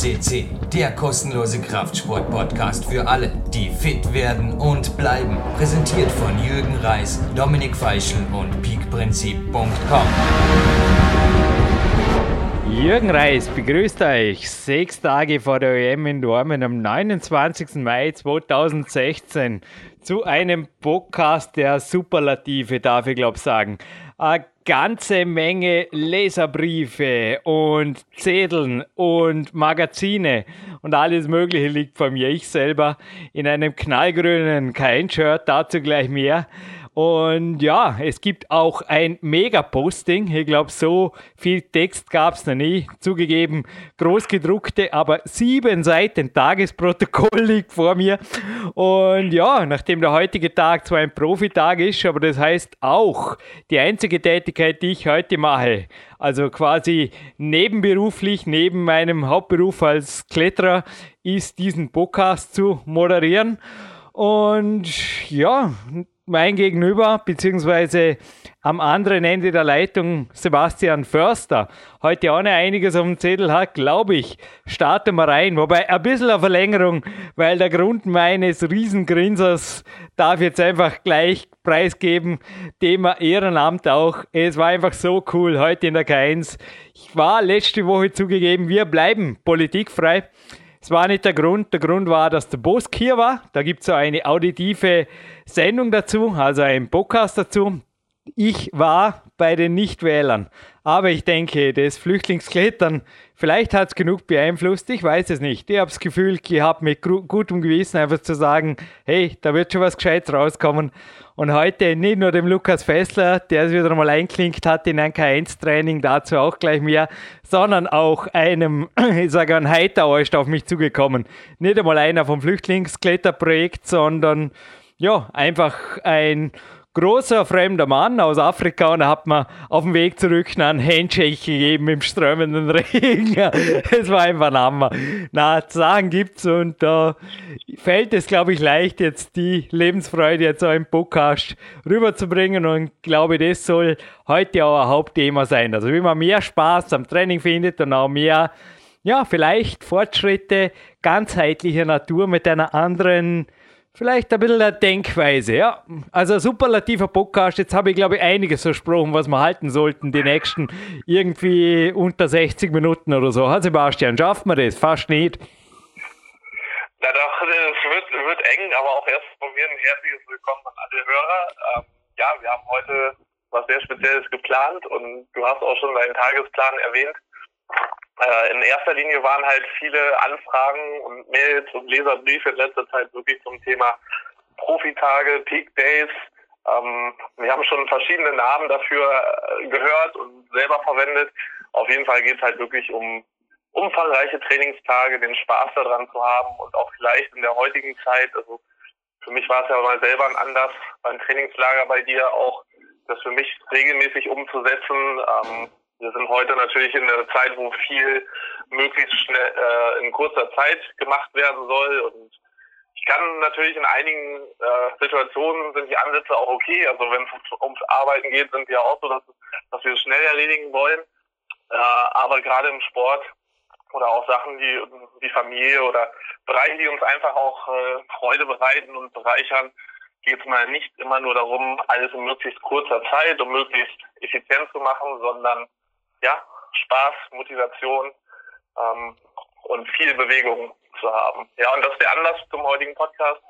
CC, der kostenlose Kraftsport-Podcast für alle, die fit werden und bleiben. Präsentiert von Jürgen Reis, Dominik Feischl und peakprinzip.com. Jürgen Reis begrüßt euch sechs Tage vor der EM in Dormen am 29. Mai 2016 zu einem Podcast der Superlative, darf ich glaube sagen. Ganze Menge Leserbriefe und Zetteln und Magazine und alles Mögliche liegt vor mir. Ich selber in einem knallgrünen Kein-Shirt, dazu gleich mehr. Und ja, es gibt auch ein Mega-Posting. Ich glaube, so viel Text gab es noch nie. Zugegeben, großgedruckte, aber sieben Seiten Tagesprotokoll liegt vor mir. Und ja, nachdem der heutige Tag zwar ein Profitag ist, aber das heißt auch die einzige Tätigkeit, die ich heute mache, also quasi nebenberuflich, neben meinem Hauptberuf als Kletterer, ist diesen Podcast zu moderieren. Und ja, mein Gegenüber, beziehungsweise am anderen Ende der Leitung Sebastian Förster, heute auch noch einiges auf dem Zettel hat, glaube ich, starten wir rein. Wobei ein bisschen eine Verlängerung, weil der Grund meines Riesengrinsers darf jetzt einfach gleich preisgeben. Thema Ehrenamt auch. Es war einfach so cool heute in der K1. Ich war letzte Woche zugegeben, wir bleiben politikfrei. Es war nicht der Grund. Der Grund war, dass der Bosk hier war. Da gibt es so eine auditive Sendung dazu, also ein Podcast dazu. Ich war bei den Nichtwählern. Aber ich denke, das Flüchtlingsklettern, vielleicht hat es genug beeinflusst, ich weiß es nicht. Ich habe das Gefühl gehabt, mit gutem Gewissen einfach zu sagen, hey, da wird schon was Gescheites rauskommen. Und heute nicht nur dem Lukas Fessler, der es wieder mal einklinkt hat in ein K1-Training, dazu auch gleich mehr, sondern auch einem, ich sage ein Heiterauer ist auf mich zugekommen. Nicht einmal einer vom Flüchtlingskletterprojekt, sondern ja, einfach ein großer fremder Mann aus Afrika und er hat mir auf dem Weg zurück einen Handshake gegeben im strömenden Regen. Es war einfach ein Hammer. Na, sagen gibt's und da fällt es, glaube ich, leicht, jetzt die Lebensfreude jetzt auch im Podcast rüberzubringen und glaube, das soll heute auch ein Hauptthema sein. Also wie man mehr Spaß am Training findet und auch mehr, ja, vielleicht Fortschritte ganzheitlicher Natur mit einer anderen Vielleicht ein bisschen der Denkweise, ja. Also superlativer Podcast. Jetzt habe ich, glaube ich, einiges versprochen, was wir halten sollten, die nächsten irgendwie unter 60 Minuten oder so. Herr Sebastian, schaffen wir das? Fast nicht. Na doch, es wird, wird eng, aber auch erst von mir ein herzliches Willkommen an alle Hörer. Ähm, ja, wir haben heute was sehr Spezielles geplant und du hast auch schon deinen Tagesplan erwähnt. Äh, in erster Linie waren halt viele Anfragen und Mails und Leserbriefe in letzter Zeit wirklich zum Thema Profitage, Peak Days. Ähm, wir haben schon verschiedene Namen dafür äh, gehört und selber verwendet. Auf jeden Fall geht es halt wirklich um umfangreiche Trainingstage, den Spaß daran zu haben und auch vielleicht in der heutigen Zeit, also für mich war es ja mal selber ein Anlass beim Trainingslager bei dir auch, das für mich regelmäßig umzusetzen. Ähm, wir sind heute natürlich in einer Zeit, wo viel möglichst schnell äh, in kurzer Zeit gemacht werden soll. Und ich kann natürlich in einigen äh, Situationen sind die Ansätze auch okay. Also wenn es ums Arbeiten geht, sind wir auch so, dass, dass wir es schnell erledigen wollen. Äh, aber gerade im Sport oder auch Sachen, die die Familie oder Bereiche, die uns einfach auch äh, Freude bereiten und bereichern, geht es mal nicht immer nur darum, alles in möglichst kurzer Zeit und möglichst effizient zu machen, sondern ja, Spaß, Motivation ähm, und viel Bewegung zu haben. Ja, und das ist der Anlass zum heutigen Podcast.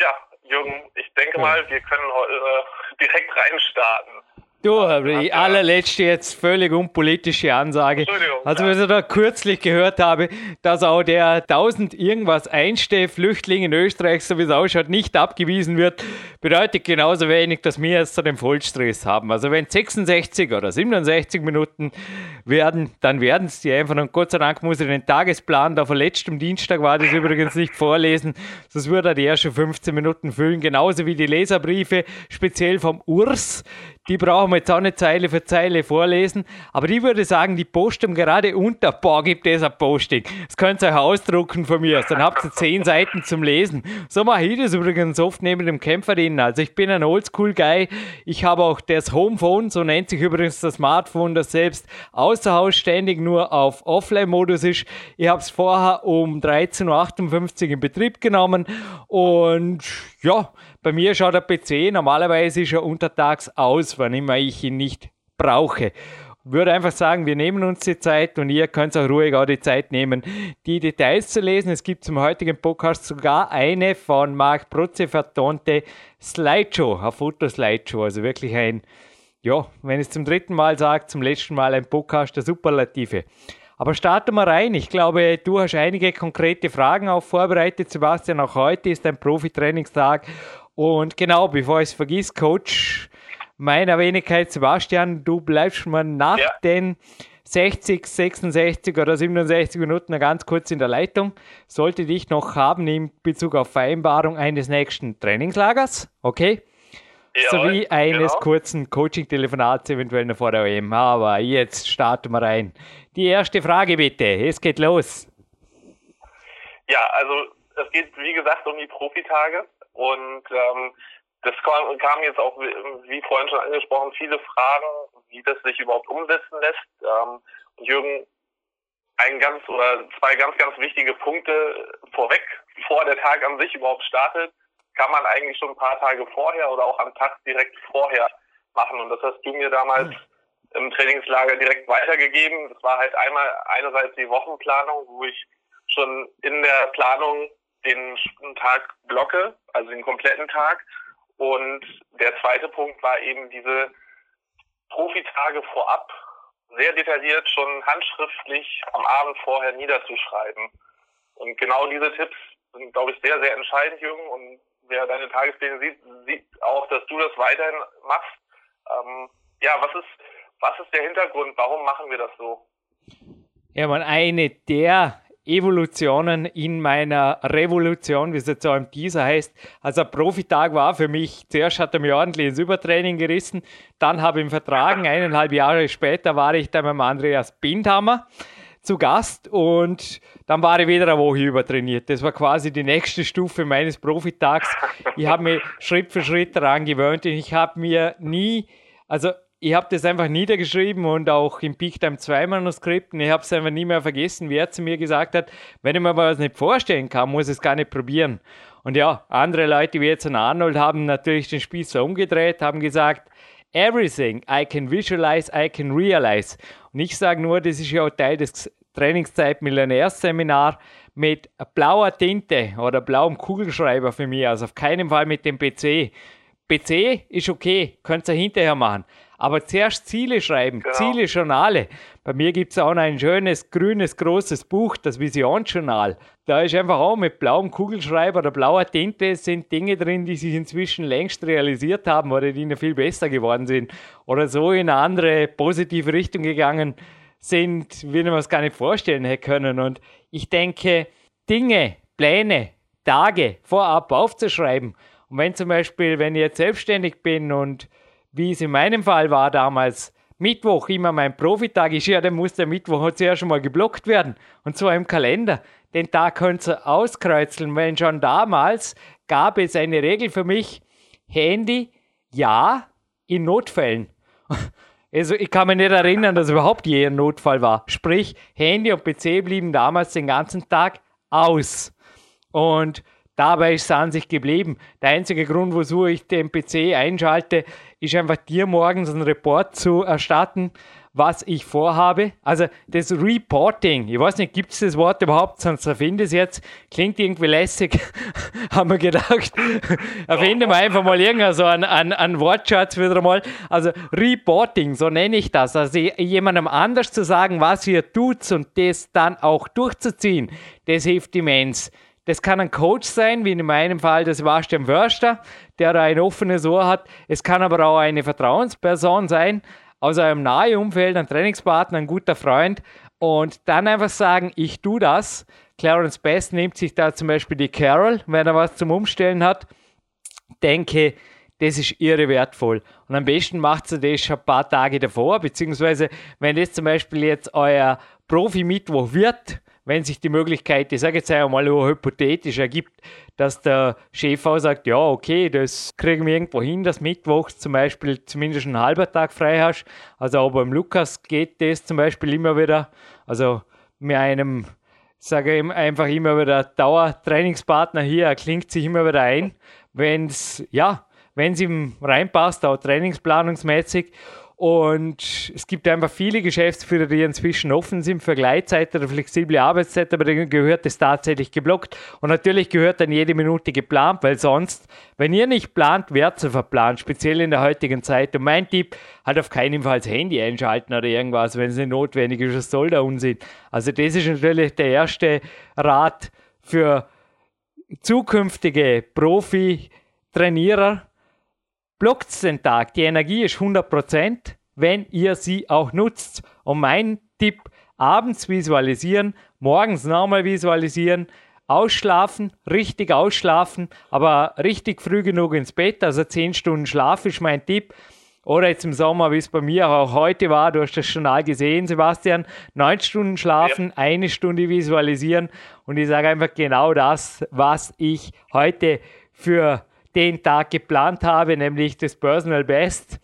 Ja, Jürgen, ich denke mal, wir können äh, direkt reinstarten. Du, die allerletzte jetzt völlig unpolitische Ansage. Also, was ich da kürzlich gehört habe, dass auch der 1000 irgendwas einste Flüchtling in Österreich, so wie es ausschaut, nicht abgewiesen wird, bedeutet genauso wenig, dass wir jetzt so den Vollstress haben. Also, wenn 66 oder 67 Minuten werden, dann werden es die einfach. Und Gott sei Dank muss ich den Tagesplan, da von letztem Dienstag war das übrigens nicht vorlesen, sonst würde er die ersten 15 Minuten füllen, genauso wie die Leserbriefe, speziell vom Urs. Die brauchen wir jetzt auch eine Zeile für Zeile vorlesen, aber ich würde sagen, die Postung gerade unter, boah, gibt es ein Posting. Das könnt ihr euch ausdrucken von mir, dann habt ihr zehn Seiten zum Lesen. So mache ich das übrigens oft neben dem Kämpferinnen. Also ich bin ein Oldschool-Guy, ich habe auch das Homephone, so nennt sich übrigens das Smartphone, das selbst außer Haus ständig nur auf Offline-Modus ist. Ich habe es vorher um 13.58 Uhr in Betrieb genommen und ja, bei mir schaut der PC normalerweise schon untertags aus, wann immer ich ihn nicht brauche. Würde einfach sagen, wir nehmen uns die Zeit und ihr könnt auch ruhig auch die Zeit nehmen, die Details zu lesen. Es gibt zum heutigen Podcast sogar eine von Marc Protze vertonte Slideshow, eine Fotoslideshow, also wirklich ein, ja, wenn ich es zum dritten Mal sage, zum letzten Mal ein Podcast der Superlative. Aber starten wir rein. Ich glaube, du hast einige konkrete Fragen auch vorbereitet, Sebastian. Auch heute ist ein Profi-Trainingstag. Und genau, bevor ich es vergiss, Coach meiner Wenigkeit, Sebastian, du bleibst mal nach ja. den 60, 66 oder 67 Minuten ganz kurz in der Leitung. Sollte dich noch haben in Bezug auf Vereinbarung eines nächsten Trainingslagers, okay? Ja, Sowie eines genau. kurzen Coaching-Telefonats eventuell noch vor der OM. Aber jetzt starten wir rein. Die erste Frage bitte, es geht los. Ja, also es geht wie gesagt um die Profitage und ähm, das kam, kam jetzt auch, wie vorhin schon angesprochen, viele Fragen, wie das sich überhaupt umsetzen lässt. Ähm, und Jürgen, ein ganz oder zwei ganz, ganz wichtige Punkte vorweg, bevor der Tag an sich überhaupt startet, kann man eigentlich schon ein paar Tage vorher oder auch am Tag direkt vorher machen. Und das hast du mir damals im Trainingslager direkt weitergegeben. Das war halt einmal einerseits die Wochenplanung, wo ich schon in der Planung den Tag blocke, also den kompletten Tag. Und der zweite Punkt war eben diese Profitage vorab sehr detailliert schon handschriftlich am Abend vorher niederzuschreiben. Und genau diese Tipps sind, glaube ich, sehr, sehr entscheidend, Jürgen. Und wer deine Tagespläne sieht, sieht auch, dass du das weiterhin machst. Ähm, ja, was ist, was ist der Hintergrund? Warum machen wir das so? Ja, man, eine der Evolutionen in meiner Revolution, wie es jetzt so im Teaser heißt. Also Profitag war für mich, zuerst hat er mir ordentlich ins Übertraining gerissen, dann habe ich ihn vertragen, eineinhalb Jahre später war ich dann beim Andreas Bindhammer zu Gast und dann war ich wieder eine Woche übertrainiert. Das war quasi die nächste Stufe meines Profitags. Ich habe mich Schritt für Schritt daran gewöhnt und ich habe mir nie, also ich habe das einfach niedergeschrieben und auch im Peak Time 2 Manuskripten. Ich habe es einfach nie mehr vergessen, wer zu mir gesagt hat, wenn ich mir was nicht vorstellen kann, muss ich es gar nicht probieren. Und ja, andere Leute wie jetzt ein Arnold haben natürlich den Spieß so umgedreht, haben gesagt, everything I can visualize, I can realize. Und ich sage nur, das ist ja auch Teil des Trainingszeit Millionärseminar mit blauer Tinte oder blauem Kugelschreiber für mich, also auf keinen Fall mit dem PC. PC ist okay, könnt ihr hinterher machen. Aber zuerst Ziele schreiben, genau. Ziele, Journale. Bei mir gibt es auch noch ein schönes, grünes, großes Buch, das Visionsjournal. Da ist einfach auch mit blauem Kugelschreiber oder blauer Tinte sind Dinge drin, die sich inzwischen längst realisiert haben oder die noch viel besser geworden sind. Oder so in eine andere positive Richtung gegangen sind, wie man es gar nicht vorstellen hätte können. Und ich denke, Dinge, Pläne, Tage vorab aufzuschreiben. Und wenn zum Beispiel, wenn ich jetzt selbstständig bin und wie es in meinem Fall war damals, Mittwoch immer mein Profitag ist, ja, dann muss der Mittwoch zuerst schon mal geblockt werden. Und zwar im Kalender. Den Tag könnt ihr auskreuzeln, weil schon damals gab es eine Regel für mich, Handy, ja, in Notfällen. Also ich kann mich nicht erinnern, dass überhaupt je ein Notfall war. Sprich, Handy und PC blieben damals den ganzen Tag aus. Und dabei ist es an sich geblieben. Der einzige Grund, wozu ich den PC einschalte, ist einfach dir morgens einen Report zu erstatten, was ich vorhabe. Also das Reporting, ich weiß nicht, gibt es das Wort überhaupt, sonst erfinde es jetzt. Klingt irgendwie lässig, haben wir gedacht. erfinde mal einfach mal irgendein so ein, ein, ein Wortschatz wieder mal. Also Reporting, so nenne ich das. Also jemandem anders zu sagen, was ihr tut und das dann auch durchzuziehen, das hilft immens. Das kann ein Coach sein, wie in meinem Fall der Sebastian Wörster, der da ein offenes Ohr hat. Es kann aber auch eine Vertrauensperson sein, aus eurem nahen Umfeld, ein Trainingspartner, ein guter Freund. Und dann einfach sagen, ich tue das. Clarence Best nimmt sich da zum Beispiel die Carol, wenn er was zum Umstellen hat. Denke, das ist irre wertvoll. Und am besten macht ihr das schon ein paar Tage davor, beziehungsweise wenn das zum Beispiel jetzt euer Profi-Mittwoch wird, wenn sich die Möglichkeit, ich sage jetzt einmal hypothetisch ergibt, dass der Chef auch sagt, ja, okay, das kriegen wir irgendwo hin, dass Mittwochs zum Beispiel zumindest einen halben Tag frei hast. Also auch beim Lukas geht das zum Beispiel immer wieder. Also mit einem, sage ich einfach immer wieder, Dauertrainingspartner hier, er klingt sich immer wieder ein, wenn es, ja, wenn es ihm reinpasst, auch trainingsplanungsmäßig. Und es gibt einfach viele Geschäftsführer, die inzwischen offen sind für Gleitzeit oder flexible Arbeitszeit, aber denen gehört es tatsächlich geblockt. Und natürlich gehört dann jede Minute geplant, weil sonst, wenn ihr nicht plant, werdet ihr verplant, speziell in der heutigen Zeit. Und mein Tipp, halt auf keinen Fall das Handy einschalten oder irgendwas, wenn es nicht notwendig ist, das soll da Unsinn. Also das ist natürlich der erste Rat für zukünftige Profi-Trainierer, blockt den Tag. Die Energie ist 100%, wenn ihr sie auch nutzt. Und mein Tipp, abends visualisieren, morgens nochmal visualisieren, ausschlafen, richtig ausschlafen, aber richtig früh genug ins Bett, also 10 Stunden Schlaf ist mein Tipp. Oder jetzt im Sommer, wie es bei mir auch heute war, du hast das schon all gesehen, Sebastian, 9 Stunden schlafen, ja. eine Stunde visualisieren und ich sage einfach genau das, was ich heute für den Tag geplant habe, nämlich das Personal Best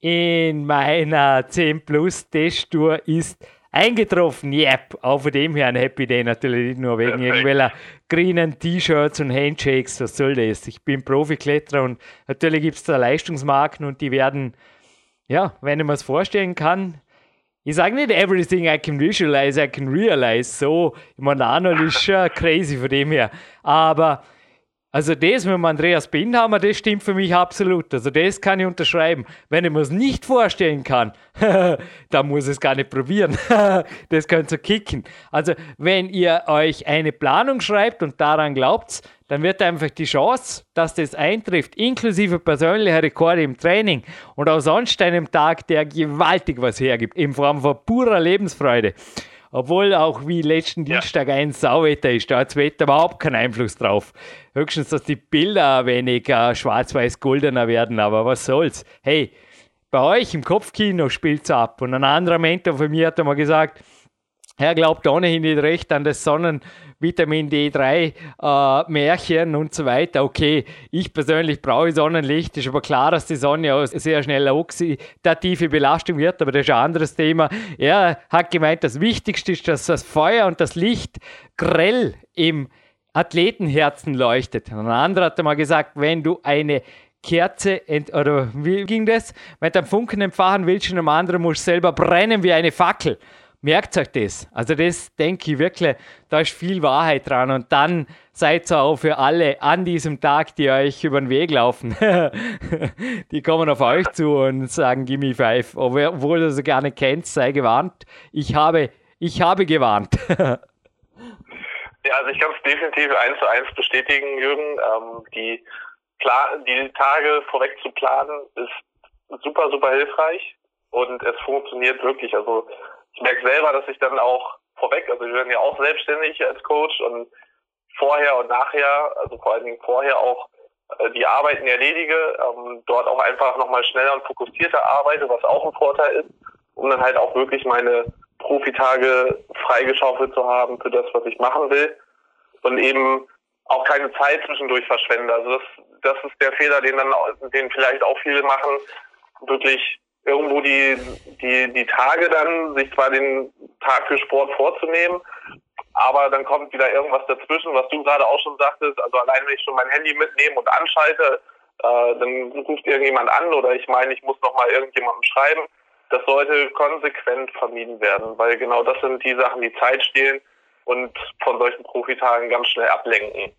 in meiner 10 Plus Testtour ist eingetroffen. Yep, auch von dem her ein Happy Day natürlich nicht nur wegen irgendwelcher grünen T-Shirts und Handshakes. Was soll das? Ich bin Profikletterer und natürlich gibt es da Leistungsmarken und die werden, ja, wenn ich mir es vorstellen kann, ich sage nicht everything I can visualize, I can realize. So, ich meine, Arnold ist schon crazy von dem her. Aber also das mit dem Andreas Bindhammer, das stimmt für mich absolut. Also das kann ich unterschreiben. Wenn ich mir es nicht vorstellen kann, dann muss ich es gar nicht probieren. das könnt ihr kicken. Also wenn ihr euch eine Planung schreibt und daran glaubt, dann wird einfach die Chance, dass das eintrifft, inklusive persönlicher Rekorde im Training und auch sonst einem Tag, der gewaltig was hergibt, in Form von purer Lebensfreude obwohl auch wie letzten ja. Dienstag ein Sauwetter ist, da hat das Wetter überhaupt keinen Einfluss drauf. Höchstens, dass die Bilder ein wenig äh, schwarz-weiß-goldener werden, aber was soll's. Hey, bei euch im Kopfkino spielt's ab. Und ein anderer Mentor von mir hat einmal gesagt, er glaubt ohnehin nicht recht an das Sonnenvitamin D3 äh, Märchen und so weiter. Okay, ich persönlich brauche Sonnenlicht. Ist aber klar, dass die Sonne auch sehr schnell eine oxidative Belastung wird, aber das ist ein anderes Thema. Er hat gemeint, das Wichtigste ist, dass das Feuer und das Licht grell im Athletenherzen leuchtet. Ein anderer hat einmal gesagt, wenn du eine Kerze, oder wie ging das? Wenn du einen Funken empfachen willst und einem anderen musst selber brennen wie eine Fackel. Merkt euch das. Also das denke ich wirklich, da ist viel Wahrheit dran. Und dann seid ihr auch für alle an diesem Tag, die euch über den Weg laufen. die kommen auf euch zu und sagen, gimme five. Obwohl ihr sie gar nicht kennt, sei gewarnt. Ich habe, ich habe gewarnt. ja, also ich kann es definitiv eins zu eins bestätigen, Jürgen. Ähm, die, die Tage vorweg zu planen ist super, super hilfreich und es funktioniert wirklich. Also ich merke selber, dass ich dann auch vorweg, also wir werden ja auch selbstständig als Coach und vorher und nachher, also vor allen Dingen vorher auch äh, die Arbeiten erledige, ähm, dort auch einfach nochmal schneller und fokussierter arbeite, was auch ein Vorteil ist, um dann halt auch wirklich meine Profitage freigeschaufelt zu haben für das, was ich machen will und eben auch keine Zeit zwischendurch verschwende. Also das, das ist der Fehler, den dann, den vielleicht auch viele machen, wirklich irgendwo die, die, die Tage dann, sich zwar den Tag für Sport vorzunehmen, aber dann kommt wieder irgendwas dazwischen, was du gerade auch schon sagtest. Also allein wenn ich schon mein Handy mitnehme und anschalte, äh, dann ruft irgendjemand an oder ich meine, ich muss nochmal irgendjemandem schreiben. Das sollte konsequent vermieden werden, weil genau das sind die Sachen, die Zeit stehlen und von solchen Profitagen ganz schnell ablenken.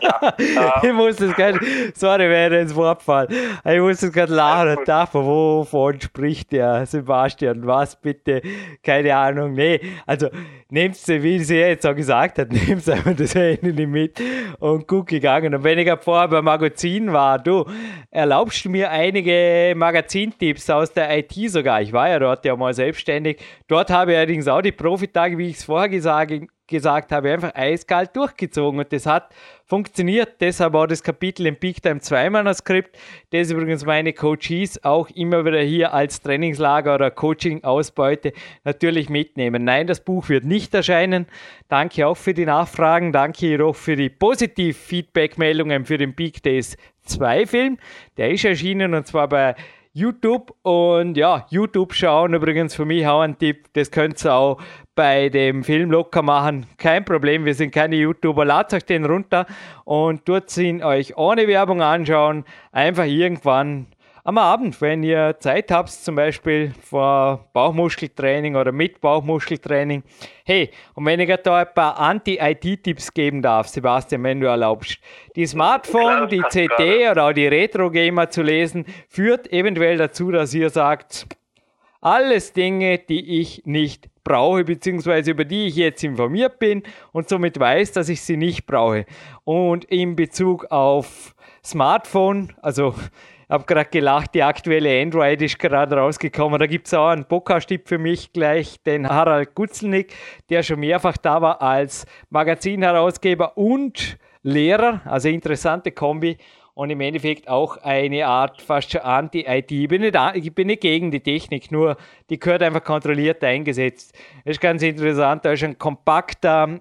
Ja, ich muss das gerade, sorry, wäre ins Wort fallen. Ich muss das gerade lachen. Davon, wovon spricht der Sebastian? Was bitte? Keine Ahnung. Nee, also nehmt sie, wie sie jetzt auch gesagt hat, nehmt einfach das Handy mit und guck gegangen. Und wenn ich vorher beim Magazin war, du, erlaubst du mir einige Magazintipps aus der IT sogar. Ich war ja dort ja mal selbstständig. Dort habe ich allerdings auch die Profitage, wie ich es vorher gesagt, gesagt habe, einfach eiskalt durchgezogen und das hat funktioniert. Deshalb auch das Kapitel im Peak Time 2 Manuskript, das übrigens meine Coaches auch immer wieder hier als Trainingslager oder Coaching-Ausbeute natürlich mitnehmen. Nein, das Buch wird nicht erscheinen. Danke auch für die Nachfragen. Danke jedoch für die positiv Feedback-Meldungen für den Peak Days 2 Film. Der ist erschienen und zwar bei YouTube und ja, YouTube schauen übrigens für mich auch ein Tipp, das könnt ihr auch bei dem Film locker machen. Kein Problem, wir sind keine YouTuber. Ladet euch den runter und dort ihn euch ohne Werbung anschauen. Einfach irgendwann am Abend, wenn ihr Zeit habt, zum Beispiel vor Bauchmuskeltraining oder mit Bauchmuskeltraining. Hey, und wenn ich da ein paar Anti-IT-Tipps geben darf, Sebastian, wenn du erlaubst. Die Smartphone, die CD oder auch die Retro-Gamer zu lesen, führt eventuell dazu, dass ihr sagt, alles Dinge, die ich nicht brauche, beziehungsweise über die ich jetzt informiert bin und somit weiß, dass ich sie nicht brauche. Und in Bezug auf Smartphone, also habe gerade gelacht, die aktuelle Android ist gerade rausgekommen. Da gibt es auch einen Podcast-Tipp für mich gleich, den Harald Gutzelnick, der schon mehrfach da war als Magazinherausgeber und Lehrer, also interessante Kombi und im Endeffekt auch eine Art fast schon Anti-IT. Ich, bin nicht, ich bin nicht gegen die Technik, nur die gehört einfach kontrolliert eingesetzt. Das ist ganz interessant, da ist ein kompakter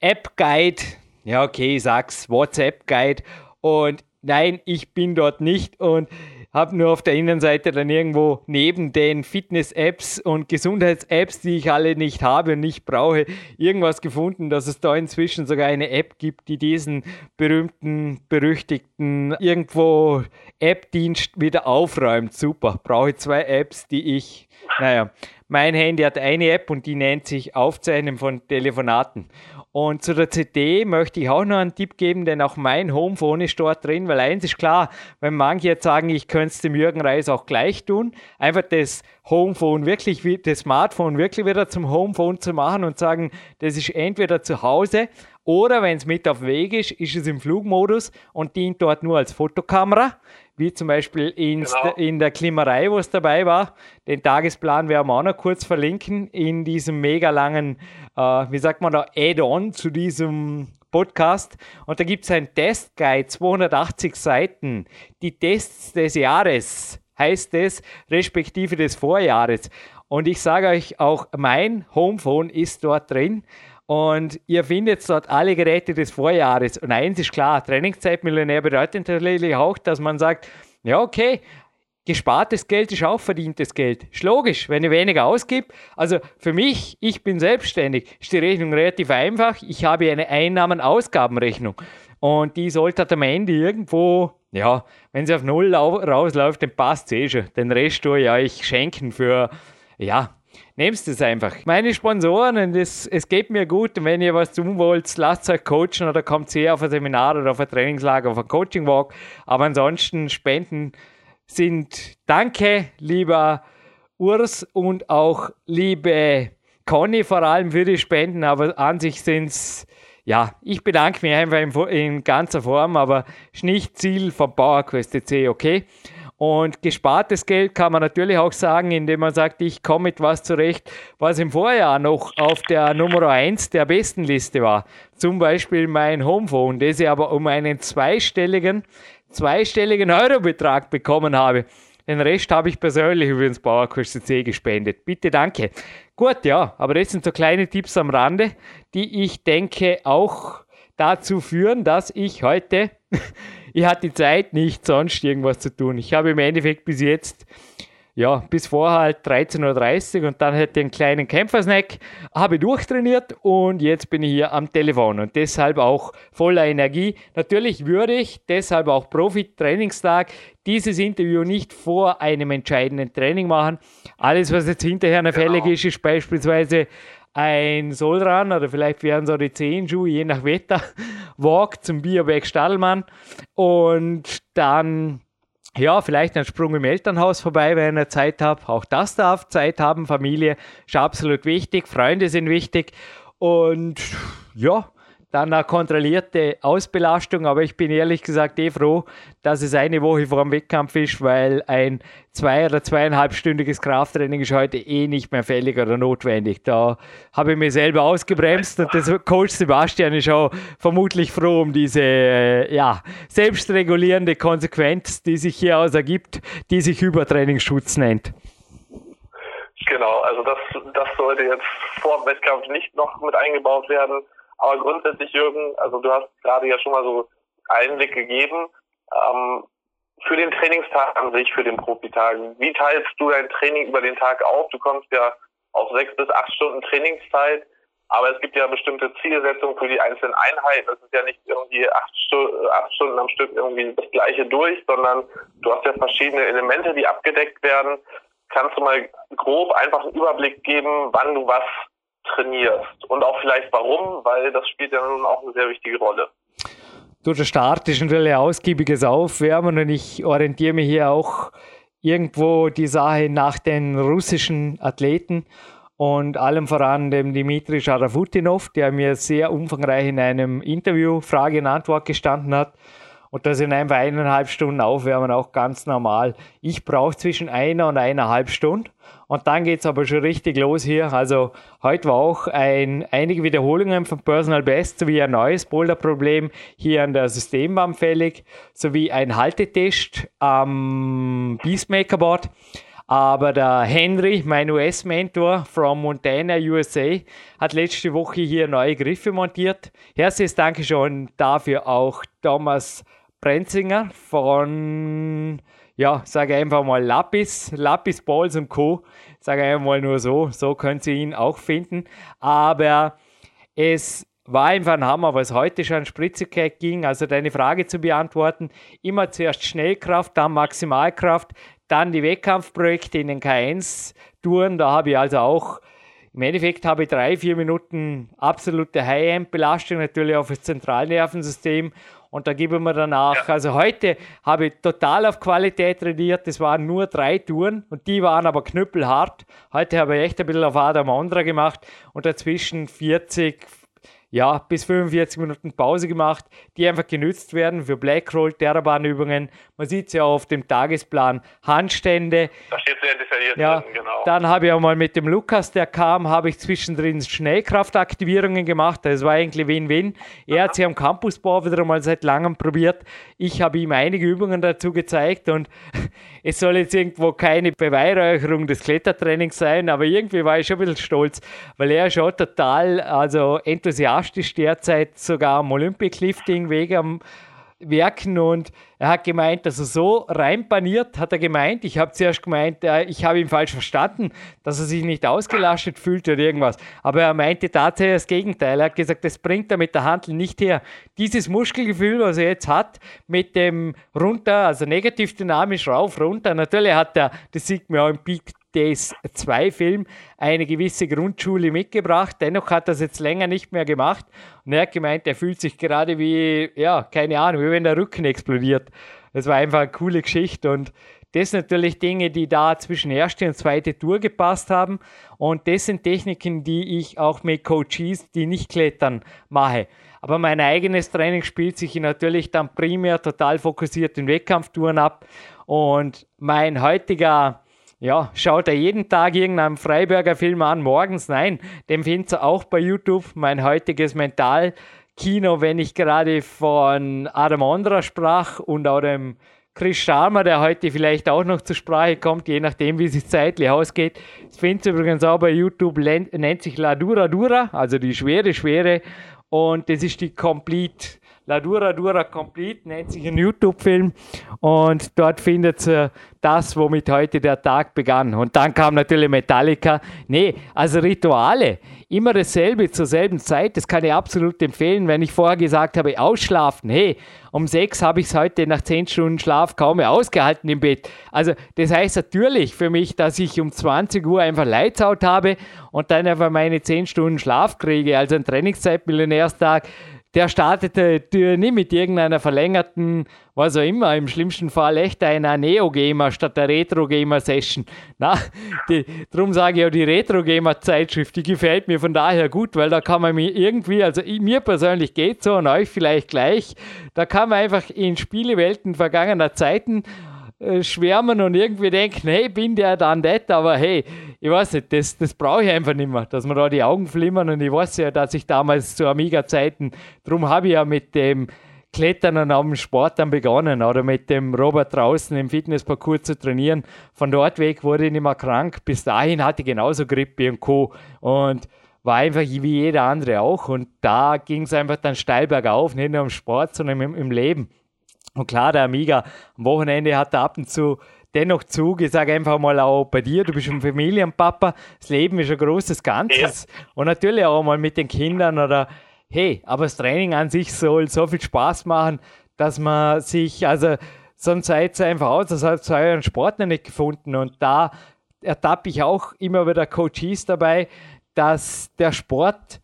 App-Guide, ja okay, ich sag's, WhatsApp-Guide und nein, ich bin dort nicht und habe nur auf der Innenseite dann irgendwo neben den Fitness-Apps und Gesundheits-Apps, die ich alle nicht habe und nicht brauche, irgendwas gefunden, dass es da inzwischen sogar eine App gibt, die diesen berühmten, berüchtigten irgendwo App-Dienst wieder aufräumt. Super, brauche zwei Apps, die ich, naja, mein Handy hat eine App und die nennt sich Aufzeichnen von Telefonaten. Und zu der CD möchte ich auch noch einen Tipp geben, denn auch mein Homephone ist dort drin, weil eins ist klar, wenn manche jetzt sagen, ich könnte es dem Jürgen Reis auch gleich tun, einfach das Homephone wirklich, das Smartphone wirklich wieder zum Homephone zu machen und sagen, das ist entweder zu Hause oder wenn es mit auf Weg ist, ist es im Flugmodus und dient dort nur als Fotokamera wie zum Beispiel genau. in der Klimerei, wo es dabei war. Den Tagesplan werden wir auch noch kurz verlinken in diesem mega langen, äh, wie sagt man da, Add-on zu diesem Podcast. Und da gibt es ein Testguide, 280 Seiten, die Tests des Jahres heißt es, respektive des Vorjahres. Und ich sage euch auch, mein Homephone ist dort drin. Und ihr findet dort alle Geräte des Vorjahres. Und eins ist klar, Trainingszeitmillionär bedeutet natürlich auch, dass man sagt, ja, okay, gespartes Geld ist auch verdientes Geld. Ist logisch, wenn ich weniger ausgib. Also für mich, ich bin selbstständig, ist die Rechnung relativ einfach. Ich habe eine Einnahmen-Ausgabenrechnung. Und die sollte am Ende irgendwo, ja, wenn sie auf Null rausläuft, dann passt es eh schon. Den Rest tue ich euch schenken für, ja, Nehmt es einfach. Meine Sponsoren, und es, geht mir gut, und wenn ihr was tun wollt, lasst euch coachen oder kommt her auf ein Seminar oder auf ein Trainingslager, auf ein Coaching-Walk. Aber ansonsten Spenden sind Danke, lieber Urs und auch liebe Conny vor allem für die Spenden, aber an sich sind es, ja, ich bedanke mich einfach in, in ganzer Form, aber ist nicht Ziel von PowerQuest okay? Und gespartes Geld kann man natürlich auch sagen, indem man sagt, ich komme mit was zurecht, was im Vorjahr noch auf der Nummer 1 der besten Liste war. Zum Beispiel mein Homephone, das ich aber um einen zweistelligen, zweistelligen Eurobetrag bekommen habe. Den Rest habe ich persönlich übrigens Bauerkurs C gespendet. Bitte danke. Gut, ja, aber das sind so kleine Tipps am Rande, die ich denke auch dazu führen, dass ich heute ich hatte die Zeit nicht, sonst irgendwas zu tun. Ich habe im Endeffekt bis jetzt, ja, bis vorher halt 13.30 Uhr und dann hätte ich einen kleinen Kämpfersnack, habe durchtrainiert und jetzt bin ich hier am Telefon und deshalb auch voller Energie. Natürlich würde ich deshalb auch Profi-Trainingstag dieses Interview nicht vor einem entscheidenden Training machen. Alles, was jetzt hinterher noch genau. fällig ist, ist beispielsweise ein Solran oder vielleicht wären so die Zehenschuhe, je nach Wetter, Walk zum Bioberg Stallmann und dann ja, vielleicht ein Sprung im Elternhaus vorbei, wenn ihr Zeit habt. Auch das darf Zeit haben. Familie ist absolut wichtig. Freunde sind wichtig. Und ja, dann eine kontrollierte Ausbelastung. Aber ich bin ehrlich gesagt eh froh, dass es eine Woche vor dem Wettkampf ist, weil ein zwei- oder zweieinhalbstündiges Krafttraining ist heute eh nicht mehr fällig oder notwendig. Da habe ich mir selber ausgebremst und das Coach Sebastian ist auch vermutlich froh um diese äh, ja, selbstregulierende Konsequenz, die sich hier aus ergibt, die sich Übertrainingsschutz nennt. Genau, also das, das sollte jetzt vor dem Wettkampf nicht noch mit eingebaut werden. Aber grundsätzlich, Jürgen, also du hast gerade ja schon mal so Einblick gegeben. Ähm, für den Trainingstag an sich, für den Profitag, wie teilst du dein Training über den Tag auf? Du kommst ja auf sechs bis acht Stunden Trainingszeit, aber es gibt ja bestimmte Zielsetzungen für die einzelnen Einheiten. Es ist ja nicht irgendwie acht, Stu acht Stunden am Stück irgendwie das Gleiche durch, sondern du hast ja verschiedene Elemente, die abgedeckt werden. Kannst du mal grob einfach einen Überblick geben, wann du was trainierst und auch vielleicht warum, weil das spielt ja nun auch eine sehr wichtige Rolle. Du, der Start ist natürlich ein ausgiebiges Aufwärmen und ich orientiere mich hier auch irgendwo die Sache nach den russischen Athleten und allem voran dem Dimitri Scharafutinov, der mir sehr umfangreich in einem Interview Frage und Antwort gestanden hat. Und das sind einfach eineinhalb Stunden Aufwärmen auch ganz normal. Ich brauche zwischen einer und eineinhalb Stunden. Und dann geht es aber schon richtig los hier. Also heute war auch ein, einige Wiederholungen von Personal Best sowie ein neues Boulder-Problem hier an der Systemwand fällig, sowie ein Haltetest am Beastmaker Board. Aber der Henry, mein US-Mentor from Montana, USA, hat letzte Woche hier neue Griffe montiert. Herzliches Dankeschön dafür auch Thomas Brenzinger von ja, sage einfach mal Lapis, Lapis Balls und Co. Sage einfach mal nur so, so können Sie ihn auch finden. Aber es war einfach ein Hammer, was heute schon Spritzigkeit ging. Also deine Frage zu beantworten, immer zuerst Schnellkraft, dann Maximalkraft, dann die Wettkampfprojekte in den K1-Touren. Da habe ich also auch im Endeffekt habe ich drei, vier Minuten absolute High-End-Belastung natürlich auf das Zentralnervensystem und da geben wir danach. Ja. Also heute habe ich total auf Qualität trainiert. Das waren nur drei Touren und die waren aber knüppelhart. Heute habe ich echt ein bisschen auf Adam Andra gemacht und dazwischen 40, ja, bis 45 Minuten Pause gemacht, die einfach genützt werden für Blackroll, Terrabahnübungen. Man sieht es ja auf dem Tagesplan, Handstände. Da steht sehr detailliert ja, drin, genau. Dann habe ich auch mal mit dem Lukas, der kam, habe ich zwischendrin Schnellkraftaktivierungen gemacht. Das war eigentlich Win-Win. Er hat sie am Campusbau wieder mal seit langem probiert. Ich habe ihm einige Übungen dazu gezeigt und es soll jetzt irgendwo keine Beweihräucherung des Klettertrainings sein, aber irgendwie war ich schon ein bisschen stolz, weil er schon total also enthusiastisch derzeit sogar am Olympic Lifting Weg am Werken und er hat gemeint, dass er so reinpaniert, hat er gemeint. Ich habe zuerst gemeint, ich habe ihn falsch verstanden, dass er sich nicht ausgelastet fühlt oder irgendwas. Aber er meinte tatsächlich das Gegenteil. Er hat gesagt, das bringt er mit der Handel nicht her. Dieses Muskelgefühl, was er jetzt hat, mit dem runter, also negativ dynamisch rauf, runter. Natürlich hat er, das sieht man auch im Peak Days 2 Film eine gewisse Grundschule mitgebracht. Dennoch hat er es jetzt länger nicht mehr gemacht. Und er hat gemeint, er fühlt sich gerade wie, ja, keine Ahnung, wie wenn der Rücken explodiert. Das war einfach eine coole Geschichte und das sind natürlich Dinge, die da zwischen erste und zweite Tour gepasst haben. Und das sind Techniken, die ich auch mit Coaches, die nicht klettern, mache. Aber mein eigenes Training spielt sich natürlich dann primär total fokussiert in Wettkampftouren ab. Und mein heutiger ja, schaut er jeden Tag irgendeinen Freiberger Film an, morgens? Nein, den findet ihr auch bei YouTube. Mein heutiges Mentalkino, wenn ich gerade von Adam Ondra sprach und auch dem Chris Sharma, der heute vielleicht auch noch zur Sprache kommt, je nachdem, wie es zeitlich ausgeht. Das findet ihr übrigens auch bei YouTube, nennt sich La Dura Dura, also die schwere, schwere. Und das ist die Complete La Dura Dura Complete nennt sich ein YouTube-Film und dort findet ihr das, womit heute der Tag begann. Und dann kam natürlich Metallica. Nee, also Rituale, immer dasselbe zur selben Zeit, das kann ich absolut empfehlen. Wenn ich vorher gesagt habe, ausschlafen, hey, um sechs habe ich es heute nach zehn Stunden Schlaf kaum mehr ausgehalten im Bett. Also das heißt natürlich für mich, dass ich um 20 Uhr einfach Lights habe und dann einfach meine zehn Stunden Schlaf kriege, also ein Trainingszeit-Millionärstag der startete nicht mit irgendeiner verlängerten, was auch immer, im schlimmsten Fall echt einer Neo-Gamer statt der Retro-Gamer-Session. Na, die, darum sage ich ja, die Retro-Gamer-Zeitschrift, die gefällt mir von daher gut, weil da kann man mir irgendwie, also mir persönlich geht so und euch vielleicht gleich, da kann man einfach in Spielewelten vergangener Zeiten äh, schwärmen und irgendwie denken, hey, bin der dann das, aber hey, ich weiß nicht, das, das brauche ich einfach nicht mehr, dass mir da die Augen flimmern und ich weiß ja, dass ich damals zu Amiga-Zeiten, darum habe ich ja mit dem Klettern und am Sport dann begonnen oder mit dem Robert draußen im Fitnessparcours zu trainieren. Von dort weg wurde ich nicht mehr krank. Bis dahin hatte ich genauso Grippe und Co. Und war einfach wie jeder andere auch. Und da ging es einfach dann steil bergauf, nicht nur im Sport, sondern im, im Leben. Und klar, der Amiga am Wochenende hat er ab und zu dennoch Zug. Ich sage einfach mal auch bei dir, du bist ein Familienpapa, das Leben ist ein großes Ganzes. Ja. Und natürlich auch mal mit den Kindern oder hey, aber das Training an sich soll so viel Spaß machen, dass man sich, also sonst seid ihr einfach aus, das hat euren Sport noch nicht gefunden. Und da ertappe ich auch immer wieder Coaches dabei, dass der Sport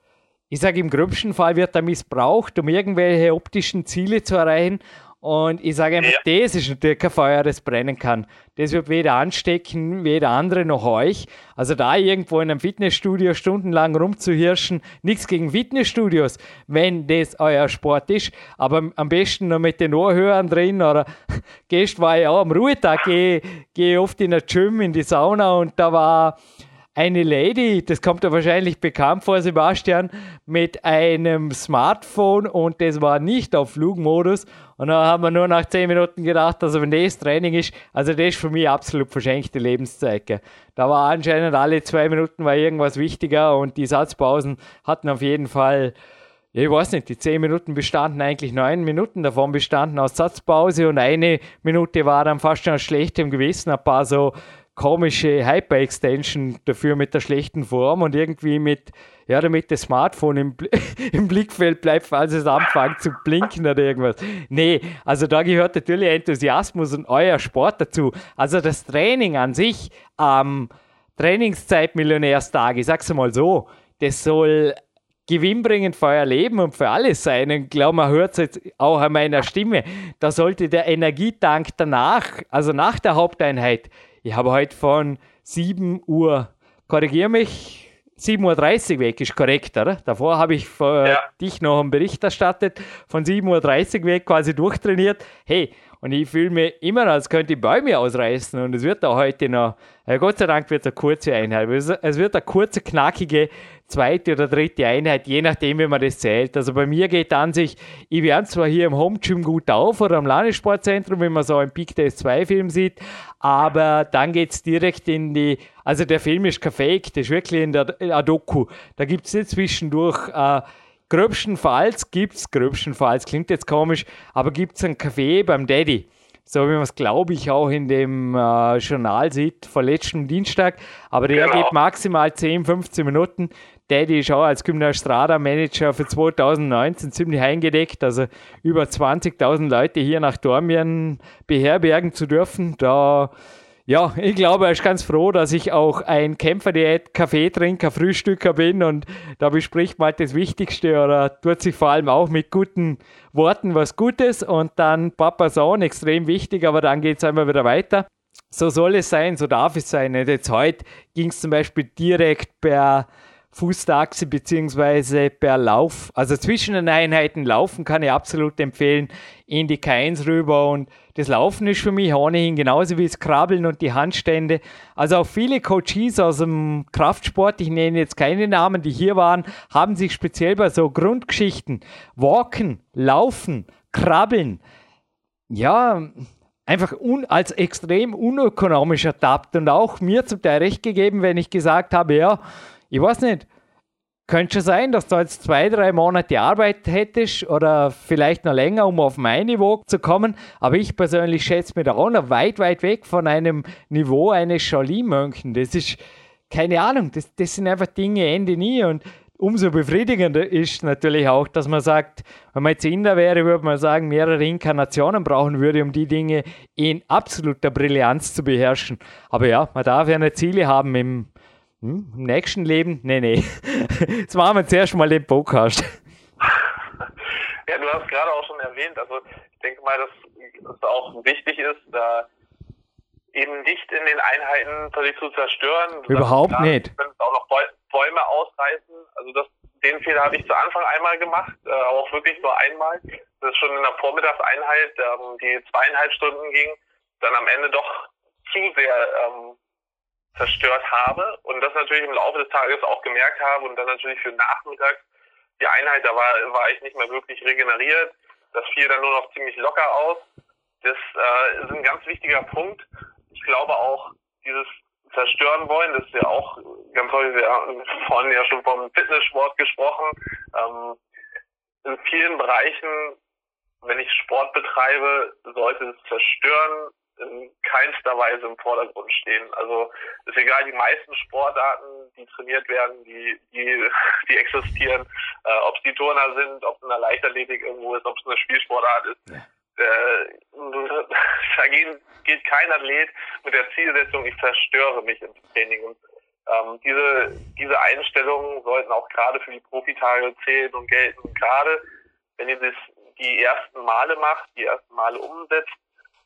ich sage, im gröbsten Fall wird er missbraucht, um irgendwelche optischen Ziele zu erreichen. Und ich sage einfach, ja. das ist natürlich kein Feuer, das brennen kann. Das wird weder anstecken, weder andere noch euch. Also da irgendwo in einem Fitnessstudio stundenlang rumzuhirschen, nichts gegen Fitnessstudios, wenn das euer Sport ist. Aber am besten noch mit den Ohrhörern drin oder gestern war ich auch am Ruhetag, gehe geh oft in der Gym, in die Sauna und da war eine Lady, das kommt ja wahrscheinlich bekannt vor, Sebastian, mit einem Smartphone und das war nicht auf Flugmodus. Und dann haben wir nur nach 10 Minuten gedacht, also wenn das Training ist, also das ist für mich absolut verschenkte Lebenszeit. Da war anscheinend alle zwei Minuten war irgendwas wichtiger und die Satzpausen hatten auf jeden Fall ich weiß nicht, die zehn Minuten bestanden eigentlich neun Minuten, davon bestanden aus Satzpause und eine Minute war dann fast schon aus schlechtem Gewissen, ein paar so komische Hyper-Extension dafür mit der schlechten Form und irgendwie mit, ja, damit das Smartphone im, im Blickfeld bleibt, falls es anfängt zu blinken oder irgendwas. Nee, also da gehört natürlich Enthusiasmus und euer Sport dazu. Also das Training an sich am ähm, Trainingszeit Millionärstag, ich sag's mal so, das soll gewinnbringend für euer Leben und für alles sein. Und glaube, man hört es jetzt auch an meiner Stimme. Da sollte der Energietank danach, also nach der Haupteinheit, ich habe heute von 7 Uhr, korrigiere mich, 7.30 Uhr weg ist korrekt, oder? Davor habe ich für ja. dich noch einen Bericht erstattet, von 7.30 Uhr weg quasi durchtrainiert. Hey, und ich fühle mich immer, als könnte ich Bäume ausreißen. Und es wird auch heute noch, äh, Gott sei Dank wird es eine kurze Einheit. Es wird eine kurze, knackige zweite oder dritte Einheit, je nachdem, wie man das zählt. Also bei mir geht an sich, ich werde zwar hier im Home Gym gut auf oder am Landessportzentrum, wenn man so einen Peak Test 2 Film sieht, aber dann geht es direkt in die, also der Film ist kein Fake, das ist wirklich in der, in der Doku. Da gibt es nicht zwischendurch, äh, gröbstenfalls gibt es, gröbstenfalls klingt jetzt komisch, aber gibt es einen Kaffee beim Daddy so wie man es, glaube ich, auch in dem äh, Journal sieht, vor letzten Dienstag. Aber der genau. geht maximal 10, 15 Minuten. Daddy ist auch als Gymnastrada-Manager für 2019 ziemlich eingedeckt. Also über 20.000 Leute hier nach Dormien beherbergen zu dürfen. Da ja, ich glaube, er ist ganz froh, dass ich auch ein Kämpferdiät, Kaffeetrinker, Frühstücker bin und da bespricht man halt das Wichtigste oder tut sich vor allem auch mit guten Worten was Gutes und dann Papa Sohn, extrem wichtig, aber dann geht es einmal wieder weiter. So soll es sein, so darf es sein. Und jetzt heute ging es zum Beispiel direkt per Fußtaxi beziehungsweise per Lauf. Also zwischen den Einheiten laufen kann ich absolut empfehlen, in die K1 rüber und das Laufen ist für mich ohnehin genauso wie das Krabbeln und die Handstände. Also auch viele Coaches aus dem Kraftsport, ich nenne jetzt keine Namen, die hier waren, haben sich speziell bei so Grundgeschichten, Walken, Laufen, Krabbeln, ja, einfach als extrem unökonomisch ertappt und auch mir zum Teil recht gegeben, wenn ich gesagt habe, ja, ich weiß nicht, könnte schon sein, dass du jetzt zwei, drei Monate Arbeit hättest oder vielleicht noch länger, um auf mein Niveau zu kommen. Aber ich persönlich schätze mich da auch noch weit, weit weg von einem Niveau eines Shaolin-Mönchen. Das ist, keine Ahnung, das, das sind einfach Dinge, Ende nie. Und umso befriedigender ist natürlich auch, dass man sagt, wenn man jetzt Inder wäre, würde man sagen, mehrere Inkarnationen brauchen würde, um die Dinge in absoluter Brillanz zu beherrschen. Aber ja, man darf ja eine Ziele haben im hm, Im nächsten Leben? Nee, nee. Jetzt machen wir zuerst mal den Podcast. Ja, du hast gerade auch schon erwähnt, also ich denke mal, dass es auch wichtig ist, da eben nicht in den Einheiten völlig zu zerstören. Überhaupt nicht. Du könntest auch noch Bäume ausreißen. Also das, den Fehler habe ich zu Anfang einmal gemacht, äh, aber auch wirklich nur einmal. Das ist schon in der Vormittagseinheit, ähm, die zweieinhalb Stunden ging, dann am Ende doch zu sehr ähm, zerstört habe und das natürlich im Laufe des Tages auch gemerkt habe und dann natürlich für Nachmittag die Einheit, da war, war ich nicht mehr wirklich regeneriert. Das fiel dann nur noch ziemlich locker aus. Das äh, ist ein ganz wichtiger Punkt. Ich glaube auch, dieses zerstören wollen, das ist ja auch ganz häufig, wir haben vorhin ja schon vom Fitnesssport gesprochen. Ähm, in vielen Bereichen, wenn ich Sport betreibe, sollte es zerstören in keinster Weise im Vordergrund stehen. Also ist egal, die meisten Sportarten, die trainiert werden, die, die, die existieren, äh, ob es die Turner sind, ob es eine Leichtathletik irgendwo ist, ob es eine Spielsportart ist. Ja. Äh, da geht, geht kein Athlet mit der Zielsetzung, ich zerstöre mich im Training. Und ähm, diese, diese Einstellungen sollten auch gerade für die Profitage zählen und gelten. Gerade wenn ihr das die ersten Male macht, die ersten Male umsetzt,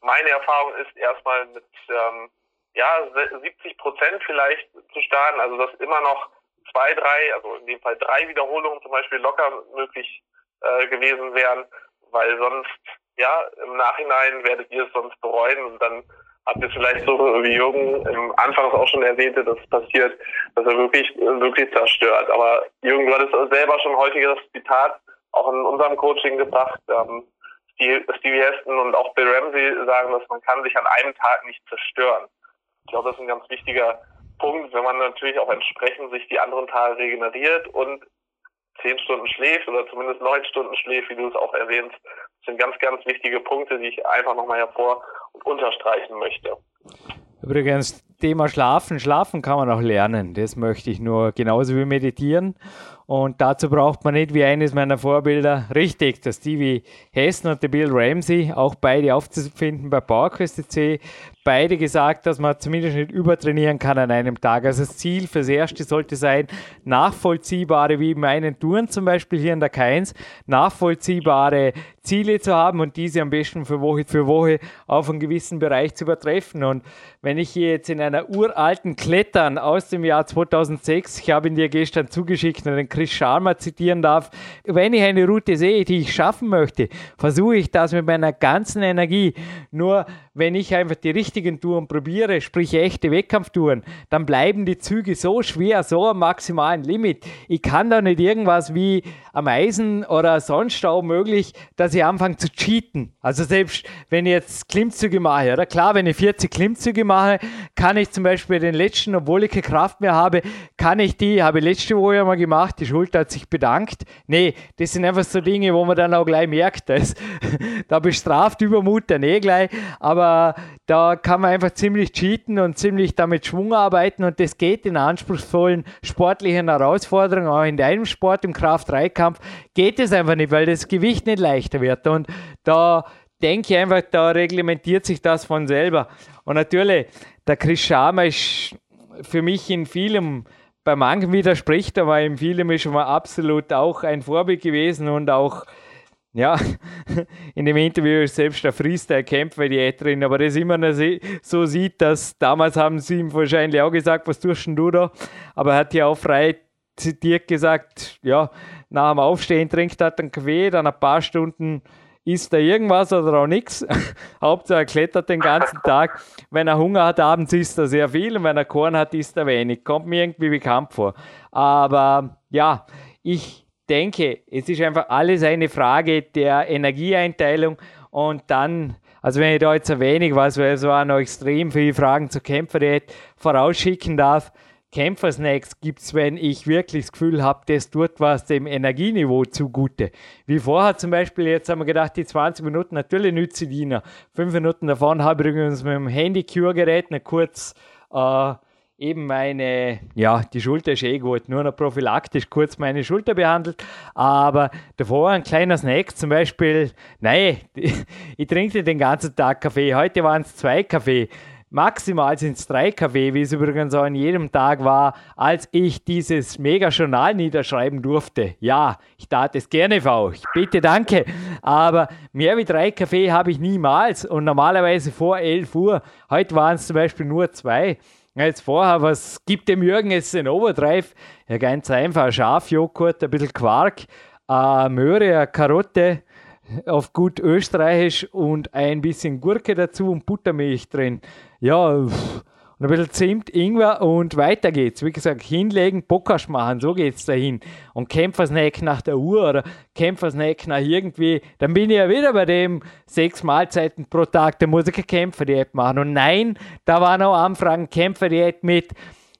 meine Erfahrung ist erstmal mit ähm, ja 70 Prozent vielleicht zu starten, also dass immer noch zwei, drei, also in dem Fall drei Wiederholungen zum Beispiel locker möglich äh, gewesen wären, weil sonst ja im Nachhinein werdet ihr es sonst bereuen und dann habt ihr vielleicht so wie Jürgen im Anfangs auch schon erwähnte, dass passiert, dass er wirklich wirklich zerstört. Aber Jürgen, du hattest selber schon häufiger das Zitat auch in unserem Coaching gebracht. Ähm, Stevie Heston und auch Bill Ramsey sagen, dass man kann sich an einem Tag nicht zerstören. Ich glaube, das ist ein ganz wichtiger Punkt, wenn man natürlich auch entsprechend sich die anderen Tage regeneriert und zehn Stunden schläft oder zumindest neun Stunden schläft, wie du es auch erwähnst. Das sind ganz, ganz wichtige Punkte, die ich einfach nochmal hervor und unterstreichen möchte. Übrigens, Thema Schlafen. Schlafen kann man auch lernen. Das möchte ich nur genauso wie meditieren. Und dazu braucht man nicht wie eines meiner Vorbilder, richtig, der Stevie Hessen und der Bill Ramsey, auch beide aufzufinden bei PowerQuest.c, beide gesagt, dass man zumindest nicht übertrainieren kann an einem Tag. Also das Ziel fürs Erste sollte sein, nachvollziehbare, wie meinen Touren zum Beispiel hier in der K1, nachvollziehbare Ziele zu haben und diese am besten für Woche für Woche auf einen gewissen Bereich zu übertreffen. Und wenn ich hier jetzt in einer uralten Klettern aus dem Jahr 2006, ich habe ihn dir gestern zugeschickt den Chris Sharma zitieren darf, wenn ich eine Route sehe, die ich schaffen möchte, versuche ich das mit meiner ganzen Energie. Nur wenn ich einfach die richtigen Touren probiere, sprich echte Wettkampftouren, dann bleiben die Züge so schwer, so am maximalen Limit. Ich kann da nicht irgendwas wie am Eisen oder sonst auch möglich, dass ich anfange zu cheaten. Also selbst wenn ich jetzt Klimmzüge mache, oder klar, wenn ich 40 Klimmzüge mache, kann ich zum Beispiel den letzten, obwohl ich keine Kraft mehr habe, kann ich die, habe ich letzte Woche mal gemacht, die Schulter hat sich bedankt. Nee, das sind einfach so Dinge, wo man dann auch gleich merkt, dass, da bestraft Übermut dann eh gleich, aber da kann man einfach ziemlich cheaten und ziemlich damit Schwung arbeiten und das geht in anspruchsvollen sportlichen Herausforderungen, auch in deinem Sport, im Kraft-3-Kampf, geht es einfach nicht, weil das Gewicht nicht leichter wird und da denke ich einfach, da reglementiert sich das von selber. Und natürlich, der Chris Sharma ist für mich in vielem bei manchen widerspricht, aber in vielem ist schon mal absolut auch ein Vorbild gewesen und auch ja, in dem Interview ist selbst der Freestyle-Kämpfer-Diät drin, aber das immer so sieht, dass damals haben sie ihm wahrscheinlich auch gesagt, was tust denn du da? Aber er hat ja auch frei zitiert gesagt, ja, nach dem Aufstehen trinkt er einen Kaffee, dann ein paar Stunden isst er irgendwas oder auch nichts. Hauptsache er klettert den ganzen Tag. Wenn er Hunger hat, abends isst er sehr viel und wenn er Korn hat, isst er wenig. Kommt mir irgendwie bekannt vor. Aber ja, ich denke, es ist einfach alles eine Frage der Energieeinteilung und dann, also wenn ich da jetzt ein wenig was, weil es waren noch extrem viele Fragen zur Kämpferdiät vorausschicken darf, Kämpfersnacks gibt es, wenn ich wirklich das Gefühl habe, das tut was dem Energieniveau zugute. Wie vorher zum Beispiel, jetzt haben wir gedacht, die 20 Minuten, natürlich nütze die noch. Fünf Minuten davon habe ich übrigens mit dem Handy-Cure-Gerät kurz äh, eben meine, ja, die Schulter ist eh gut, nur noch prophylaktisch kurz meine Schulter behandelt, aber davor ein kleiner Snack, zum Beispiel, nein, ich trinke den ganzen Tag Kaffee, heute waren es zwei Kaffee. Maximal sind es drei Kaffee, wie es übrigens auch an jedem Tag war, als ich dieses Mega-Journal niederschreiben durfte. Ja, ich tat es gerne für euch. Bitte, danke. Aber mehr wie drei Kaffee habe ich niemals und normalerweise vor 11 Uhr. Heute waren es zum Beispiel nur zwei. Jetzt vorher, was gibt dem Jürgen jetzt den Overdrive? Ja, ganz einfach. Schafjoghurt, ein bisschen Quark, eine Möhre, eine Karotte, auf gut österreichisch und ein bisschen Gurke dazu und Buttermilch drin. Ja, pff und ein bisschen Zimt, Ingwer und weiter geht's. Wie gesagt, hinlegen, Bockast machen, so geht's dahin. Und Kämpfersnack nach der Uhr oder Kämpfersnack nach irgendwie, dann bin ich ja wieder bei dem sechs Mahlzeiten pro Tag, da muss ich keine Kämpferdiät machen. Und nein, da waren auch Anfragen, Kämpferdiät mit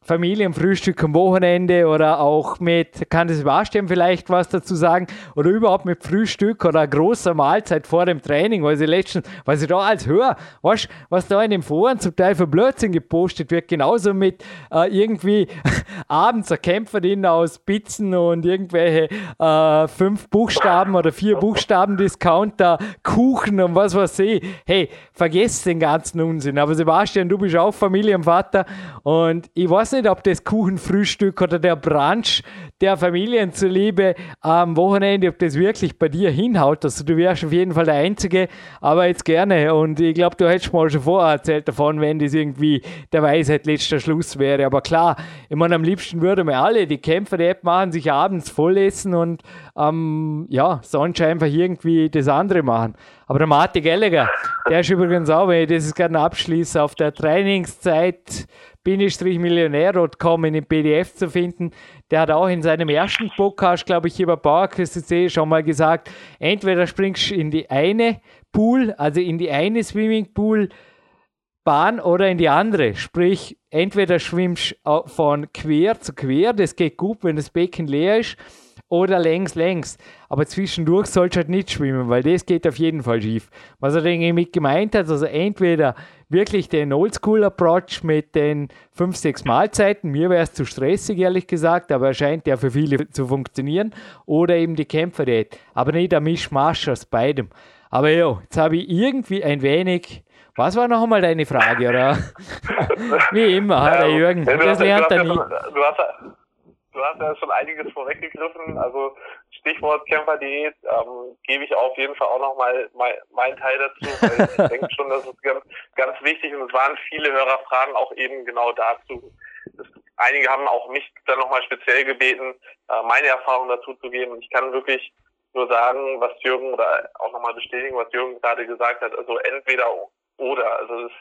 Familienfrühstück am Wochenende oder auch mit, kann das Sebastian vielleicht was dazu sagen, oder überhaupt mit Frühstück oder großer Mahlzeit vor dem Training, weil ich letztens, was ich da als höre, weißt, was da in den Foren zum Teil für Blödsinn gepostet wird, genauso mit äh, irgendwie abends ein Kämpferin aus Pizzen und irgendwelche äh, fünf Buchstaben oder vier Buchstaben Discounter, Kuchen und was weiß ich. Hey, vergesst den ganzen Unsinn. Aber Sebastian, du bist auch Familienvater und ich weiß nicht, nicht, ob das Kuchenfrühstück oder der Brunch der Familien zuliebe am Wochenende, ob das wirklich bei dir hinhaut. Also du wärst auf jeden Fall der Einzige, aber jetzt gerne. Und ich glaube, du hättest mal schon vorher erzählt davon, wenn das irgendwie der Weisheit letzter Schluss wäre. Aber klar, ich meine, am liebsten würden wir alle die Kämpfer der App machen, sich abends voll essen und ähm, ja, sonst einfach irgendwie das andere machen. Aber der Martin Gallagher, der ist übrigens auch, wenn ich das gerne abschließe, auf der Trainingszeit millionär.com in dem PDF zu finden. Der hat auch in seinem ersten Podcast, glaube ich, über PowerQuest schon mal gesagt, entweder springst du in die eine Pool, also in die eine Swimmingpool Bahn oder in die andere. Sprich, entweder schwimmst du von quer zu quer, das geht gut, wenn das Becken leer ist, oder längs, längs. Aber zwischendurch sollst du halt nicht schwimmen, weil das geht auf jeden Fall schief. Was er damit gemeint hat, also entweder wirklich den Oldschool-Approach mit den 5, 6 Mahlzeiten, mir wäre es zu stressig, ehrlich gesagt, aber er scheint ja für viele zu funktionieren, oder eben die Kämpferdiät. Aber nicht ein Mischmasch aus beidem. Aber ja, jetzt habe ich irgendwie ein wenig was war noch einmal deine Frage, oder? Wie immer, ja, der Jürgen. das lernt er nie. Du hast, du hast ja schon einiges vorweggegriffen. Also Stichwort Kämpferdiät ähm, gebe ich auf jeden Fall auch noch mal mein, meinen Teil dazu, weil ich denke schon, das ist ganz, ganz wichtig und es waren viele Hörerfragen auch eben genau dazu. Das, einige haben auch mich dann nochmal speziell gebeten, äh, meine Erfahrung dazu zu geben. Und ich kann wirklich nur sagen, was Jürgen oder auch nochmal bestätigen, was Jürgen gerade gesagt hat. Also entweder oder. Also es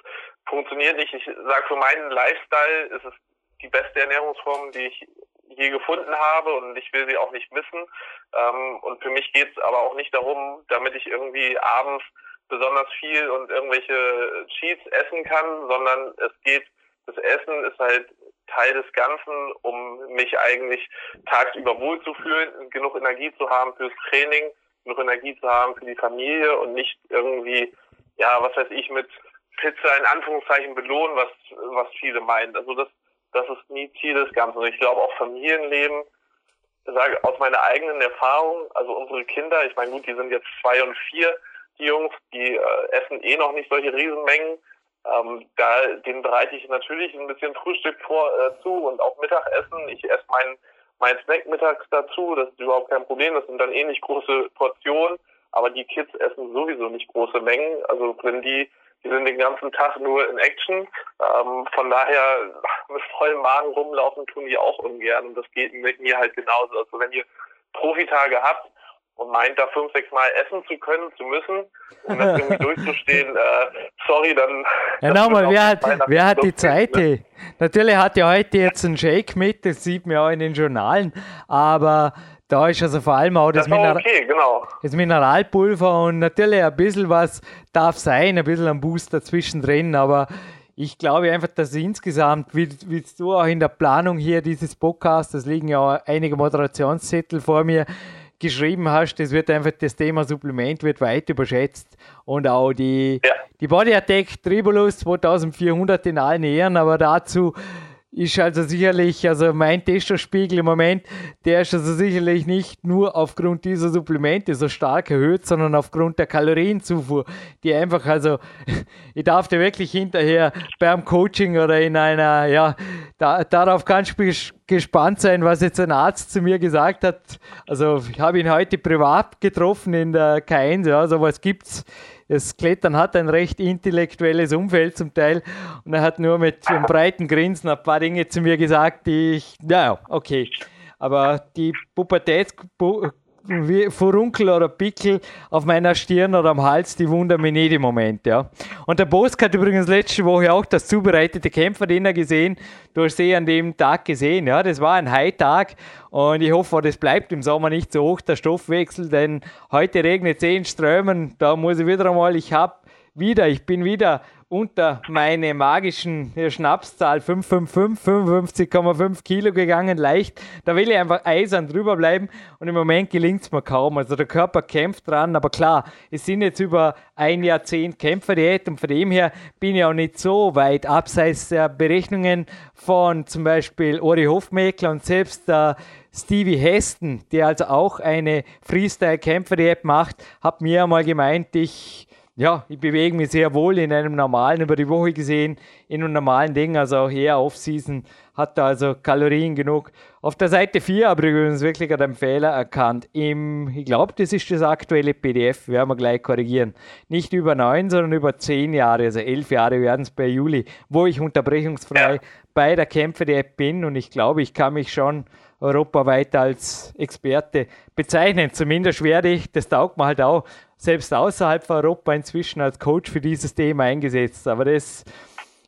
funktioniert nicht. Ich sage für meinen Lifestyle ist es die beste Ernährungsform, die ich je gefunden habe und ich will sie auch nicht missen. Ähm, und für mich geht es aber auch nicht darum, damit ich irgendwie abends besonders viel und irgendwelche Cheats essen kann, sondern es geht, das Essen ist halt Teil des Ganzen, um mich eigentlich tagsüber wohlzufühlen, genug Energie zu haben fürs Training, genug Energie zu haben für die Familie und nicht irgendwie, ja, was weiß ich, mit Pizza in Anführungszeichen belohnen, was, was viele meinen. Also das das ist nie Ziel des Ganzen. Und ich glaube auch Familienleben, sage aus meiner eigenen Erfahrung, also unsere Kinder, ich meine gut, die sind jetzt zwei und vier, die Jungs, die äh, essen eh noch nicht solche Riesenmengen. Ähm, da, denen bereite ich natürlich ein bisschen Frühstück vor äh, zu und auch Mittagessen. Ich esse mein, mein Snack mittags dazu, das ist überhaupt kein Problem. Das sind dann eh nicht große Portionen, aber die Kids essen sowieso nicht große Mengen. Also wenn die die sind den ganzen Tag nur in Action. Ähm, von daher mit vollem Magen rumlaufen tun die auch ungern. Und das geht mit mir halt genauso. Also wenn ihr Profitage habt und meint, da fünf, sechs Mal essen zu können, zu müssen, um das irgendwie durchzustehen, äh, sorry, dann. Ja, nochmal, wer hat, wer hat die Zeit? Ne? Natürlich hat ja heute jetzt einen Shake mit, das sieht man auch in den Journalen, aber da ist also vor allem auch das, das, Mineral okay, genau. das Mineralpulver und natürlich ein bisschen was darf sein, ein bisschen ein Booster zwischendrin, aber ich glaube einfach, dass insgesamt, wie, wie du auch in der Planung hier dieses Podcasts, das liegen ja auch einige Moderationszettel vor mir, geschrieben hast, das wird einfach das Thema Supplement wird weit überschätzt und auch die, ja. die Body Attack Tribulus 2400 in allen Ehren, aber dazu ist also sicherlich, also mein Testospiegel im Moment, der ist also sicherlich nicht nur aufgrund dieser Supplemente so stark erhöht, sondern aufgrund der Kalorienzufuhr, die einfach, also ich darf dir wirklich hinterher beim Coaching oder in einer, ja, da, darauf du gespannt sein, was jetzt ein Arzt zu mir gesagt hat. Also ich habe ihn heute privat getroffen in der K1, ja, sowas gibt's das Klettern hat ein recht intellektuelles Umfeld zum Teil und er hat nur mit einem breiten Grinsen ein paar Dinge zu mir gesagt, die ich, naja, okay. Aber die Pubertäts wie Furunkel oder Pickel auf meiner Stirn oder am Hals, die wundern mich nicht im Moment. Ja. Und der Bosk hat übrigens letzte Woche auch das zubereitete Kämpferdiener gesehen. Du hast sie an dem Tag gesehen. Ja. Das war ein High-Tag und ich hoffe, das bleibt im Sommer nicht so hoch, der Stoffwechsel, denn heute regnet es eh in Strömen. Da muss ich wieder einmal, ich habe wieder, ich bin wieder unter meine magischen Schnapszahl 555, 55,5 Kilo gegangen, leicht. Da will ich einfach eisern drüber bleiben und im Moment gelingt es mir kaum. Also der Körper kämpft dran, aber klar, es sind jetzt über ein Jahrzehnt Kämpferdiät und von dem her bin ich auch nicht so weit abseits der Berechnungen von zum Beispiel Ori Hofmeckler und selbst der Stevie Heston, der also auch eine Freestyle-Kämpfer-App macht, hat mir einmal gemeint, ich ja, ich bewege mich sehr wohl in einem normalen, über die Woche gesehen, in einem normalen Ding, also auch eher Off-Season, hat da also Kalorien genug. Auf der Seite 4 habe ich übrigens wirklich einen Fehler erkannt. Im, ich glaube, das ist das aktuelle PDF, werden wir gleich korrigieren. Nicht über 9, sondern über 10 Jahre, also 11 Jahre werden es bei Juli, wo ich unterbrechungsfrei ja. bei der Kämpfe der App bin und ich glaube, ich kann mich schon europaweit als Experte bezeichnen. Zumindest werde ich, das taugt mir halt auch, selbst außerhalb von Europa inzwischen als Coach für dieses Thema eingesetzt. Aber das,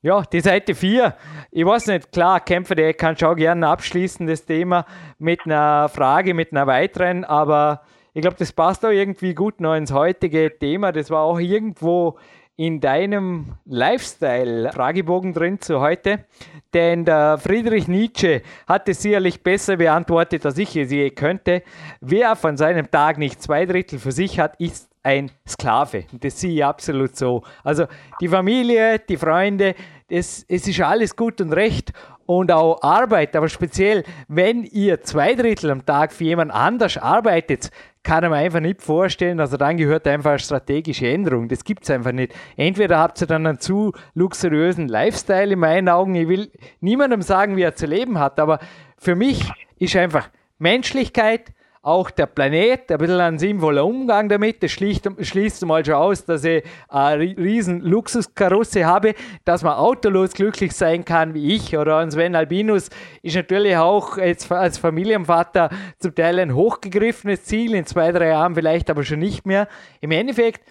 ja, die Seite 4, ich weiß nicht, klar, Kämpfer, der kann schon gerne abschließen, das Thema mit einer Frage, mit einer weiteren, aber ich glaube, das passt auch irgendwie gut noch ins heutige Thema. Das war auch irgendwo in deinem Lifestyle-Fragebogen drin zu heute. Denn der Friedrich Nietzsche hat es sicherlich besser beantwortet, als ich es je könnte. Wer von seinem Tag nicht zwei Drittel für sich hat, ist ein Sklave. Das sehe ich absolut so. Also die Familie, die Freunde, das, es ist alles gut und recht und auch Arbeit, aber speziell, wenn ihr zwei Drittel am Tag für jemand anders arbeitet, kann ich mir einfach nicht vorstellen, also dann gehört einfach eine strategische Änderung. Das gibt es einfach nicht. Entweder habt ihr dann einen zu luxuriösen Lifestyle in meinen Augen. Ich will niemandem sagen, wie er zu leben hat, aber für mich ist einfach Menschlichkeit, auch der Planet, ein bisschen ein sinnvoller Umgang damit. Das schließt, schließt mal schon aus, dass ich eine riesen Luxuskarosse habe, dass man autolos glücklich sein kann wie ich oder ein Sven Albinus ist natürlich auch jetzt als Familienvater zum Teil ein hochgegriffenes Ziel, in zwei, drei Jahren vielleicht aber schon nicht mehr. Im Endeffekt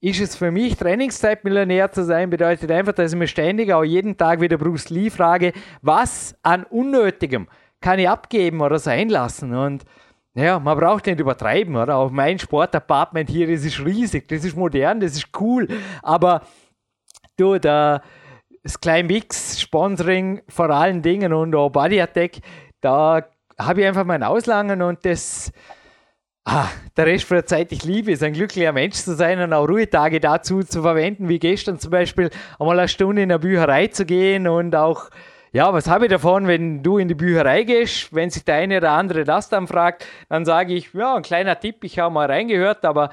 ist es für mich, Trainingszeitmillionär zu sein, bedeutet einfach, dass ich mir ständig auch jeden Tag wieder Bruce Lee frage, was an Unnötigem kann ich abgeben oder sein lassen und naja, man braucht nicht übertreiben, oder? Auch mein Sportapartment hier, das ist riesig, das ist modern, das ist cool, aber du, der, das Klein Mix Sponsoring vor allen Dingen und auch Body Attack, da habe ich einfach mein Auslangen und das, ah, der Rest von der Zeit, ich liebe es, ein glücklicher Mensch zu sein und auch Ruhetage dazu zu verwenden, wie gestern zum Beispiel, einmal eine Stunde in der Bücherei zu gehen und auch ja, was habe ich davon, wenn du in die Bücherei gehst? Wenn sich der eine oder andere das dann fragt, dann sage ich, ja, ein kleiner Tipp, ich habe mal reingehört, aber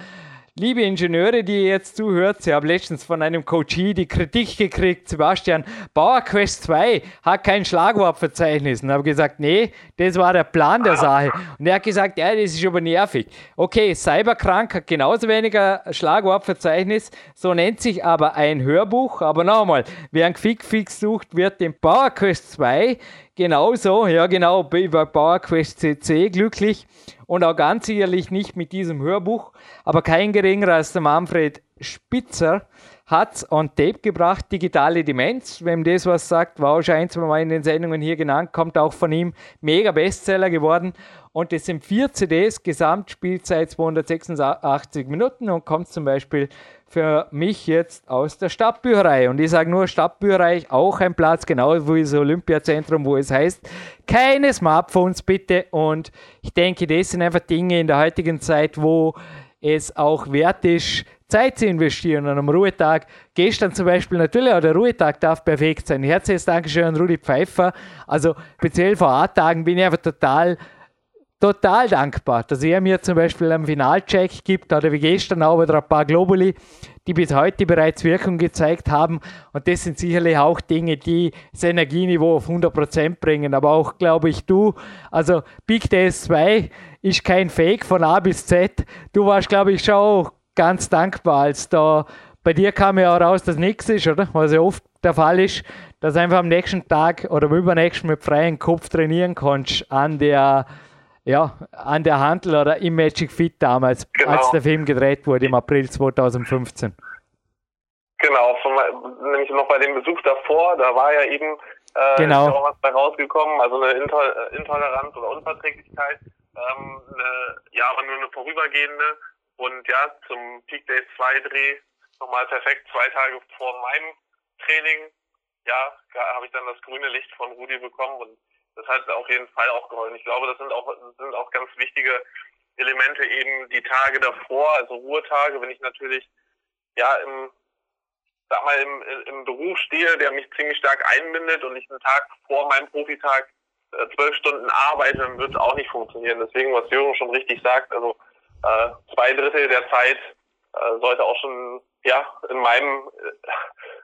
Liebe Ingenieure, die ihr jetzt zuhört, ich habe letztens von einem Coachie die Kritik gekriegt, Sebastian, PowerQuest 2 hat kein Schlagwortverzeichnis. Und habe gesagt, nee, das war der Plan der Sache. Und er hat gesagt, ja, das ist aber nervig. Okay, Cyberkrank hat genauso weniger Schlagwortverzeichnis, so nennt sich aber ein Hörbuch. Aber nochmal, wer ein Quickfix sucht, wird den PowerQuest 2 genauso, ja genau, über PowerQuest CC glücklich. Und auch ganz sicherlich nicht mit diesem Hörbuch, aber kein geringerer als der Manfred Spitzer hat on Tape gebracht, Digitale Demenz. Wenn das was sagt, war auch schon ein, zwei Mal in den Sendungen hier genannt, kommt auch von ihm, mega Bestseller geworden. Und das sind vier CDs, Gesamtspielzeit 286 Minuten. Und kommt zum Beispiel für mich jetzt aus der Stadtbücherei. Und ich sage nur Stadtbücherei, auch ein Platz, genau wie das Olympiazentrum, wo es heißt, keine Smartphones bitte. Und ich denke, das sind einfach Dinge in der heutigen Zeit, wo es auch wert ist, Zeit zu investieren an einem Ruhetag. Gestern zum Beispiel, natürlich auch der Ruhetag darf perfekt sein. Herzliches Dankeschön an Rudi Pfeiffer. Also speziell vor A-Tagen bin ich einfach total total dankbar, dass er mir zum Beispiel einen Finalcheck gibt oder wie gestern auch wieder ein paar Globuli, die bis heute bereits Wirkung gezeigt haben. Und das sind sicherlich auch Dinge, die das Energieniveau auf 100% bringen. Aber auch, glaube ich, du, also Big DS2 ist kein Fake von A bis Z. Du warst, glaube ich, schon ganz dankbar, als da bei dir kam ja auch raus, dass nichts ist, oder? Was ja oft der Fall ist, dass einfach am nächsten Tag oder am übernächsten mit freiem Kopf trainieren kannst an der ja, an der Handel oder im Magic Fit damals, genau. als der Film gedreht wurde im April 2015. Genau, von, nämlich noch bei dem Besuch davor, da war ja eben äh, genau. auch was bei rausgekommen, also eine Intol Intoleranz oder Unverträglichkeit, ähm, eine, ja, aber nur eine vorübergehende und ja, zum Peak Day 2 Dreh nochmal perfekt zwei Tage vor meinem Training, ja, habe ich dann das grüne Licht von Rudi bekommen und das hat auf jeden Fall auch geholfen. Ich glaube, das sind auch, sind auch ganz wichtige Elemente eben die Tage davor, also Ruhetage, wenn ich natürlich ja im sag mal im, im Beruf stehe, der mich ziemlich stark einbindet und ich einen Tag vor meinem Profitag äh, zwölf Stunden arbeite, dann wird es auch nicht funktionieren. Deswegen, was Jürgen schon richtig sagt, also äh, zwei Drittel der Zeit äh, sollte auch schon ja in meinem äh,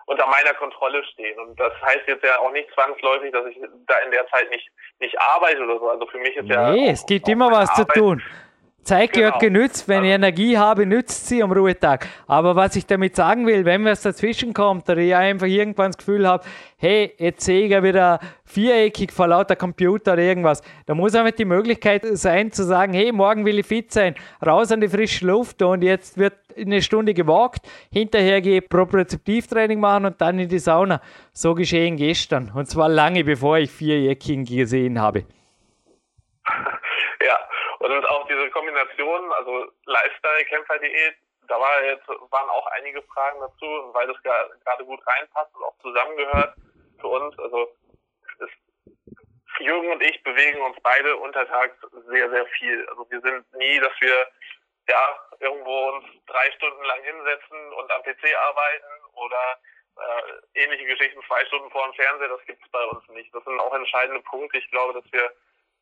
unter meiner Kontrolle stehen. Und das heißt jetzt ja auch nicht zwangsläufig, dass ich da in der Zeit nicht, nicht arbeite oder so. Also für mich ist ja. Nee, es gibt immer was Arbeit. zu tun. Zeit genau. gehört genützt. Wenn ich Energie habe, nützt sie am Ruhetag. Aber was ich damit sagen will, wenn was dazwischen kommt oder ich einfach irgendwann das Gefühl habe, hey, jetzt sehe ich ja wieder viereckig vor lauter Computer oder irgendwas, da muss einfach die Möglichkeit sein zu sagen, hey, morgen will ich fit sein, raus an die frische Luft und jetzt wird eine Stunde gewagt, hinterher gehe Propriozeptivtraining machen und dann in die Sauna. So geschehen gestern. Und zwar lange bevor ich viereckigen gesehen habe. Ja, und auch diese Kombination, also Lifestyle-Kämpfer-Diät, da war jetzt, waren auch einige Fragen dazu, weil das gerade gut reinpasst und auch zusammengehört für uns. Also Jürgen und ich bewegen uns beide untertags sehr, sehr viel. Also wir sind nie, dass wir ja irgendwo uns drei Stunden lang hinsetzen und am PC arbeiten oder äh, ähnliche Geschichten zwei Stunden vor dem Fernseher, das gibt es bei uns nicht. Das sind auch entscheidende Punkte. Ich glaube, dass wir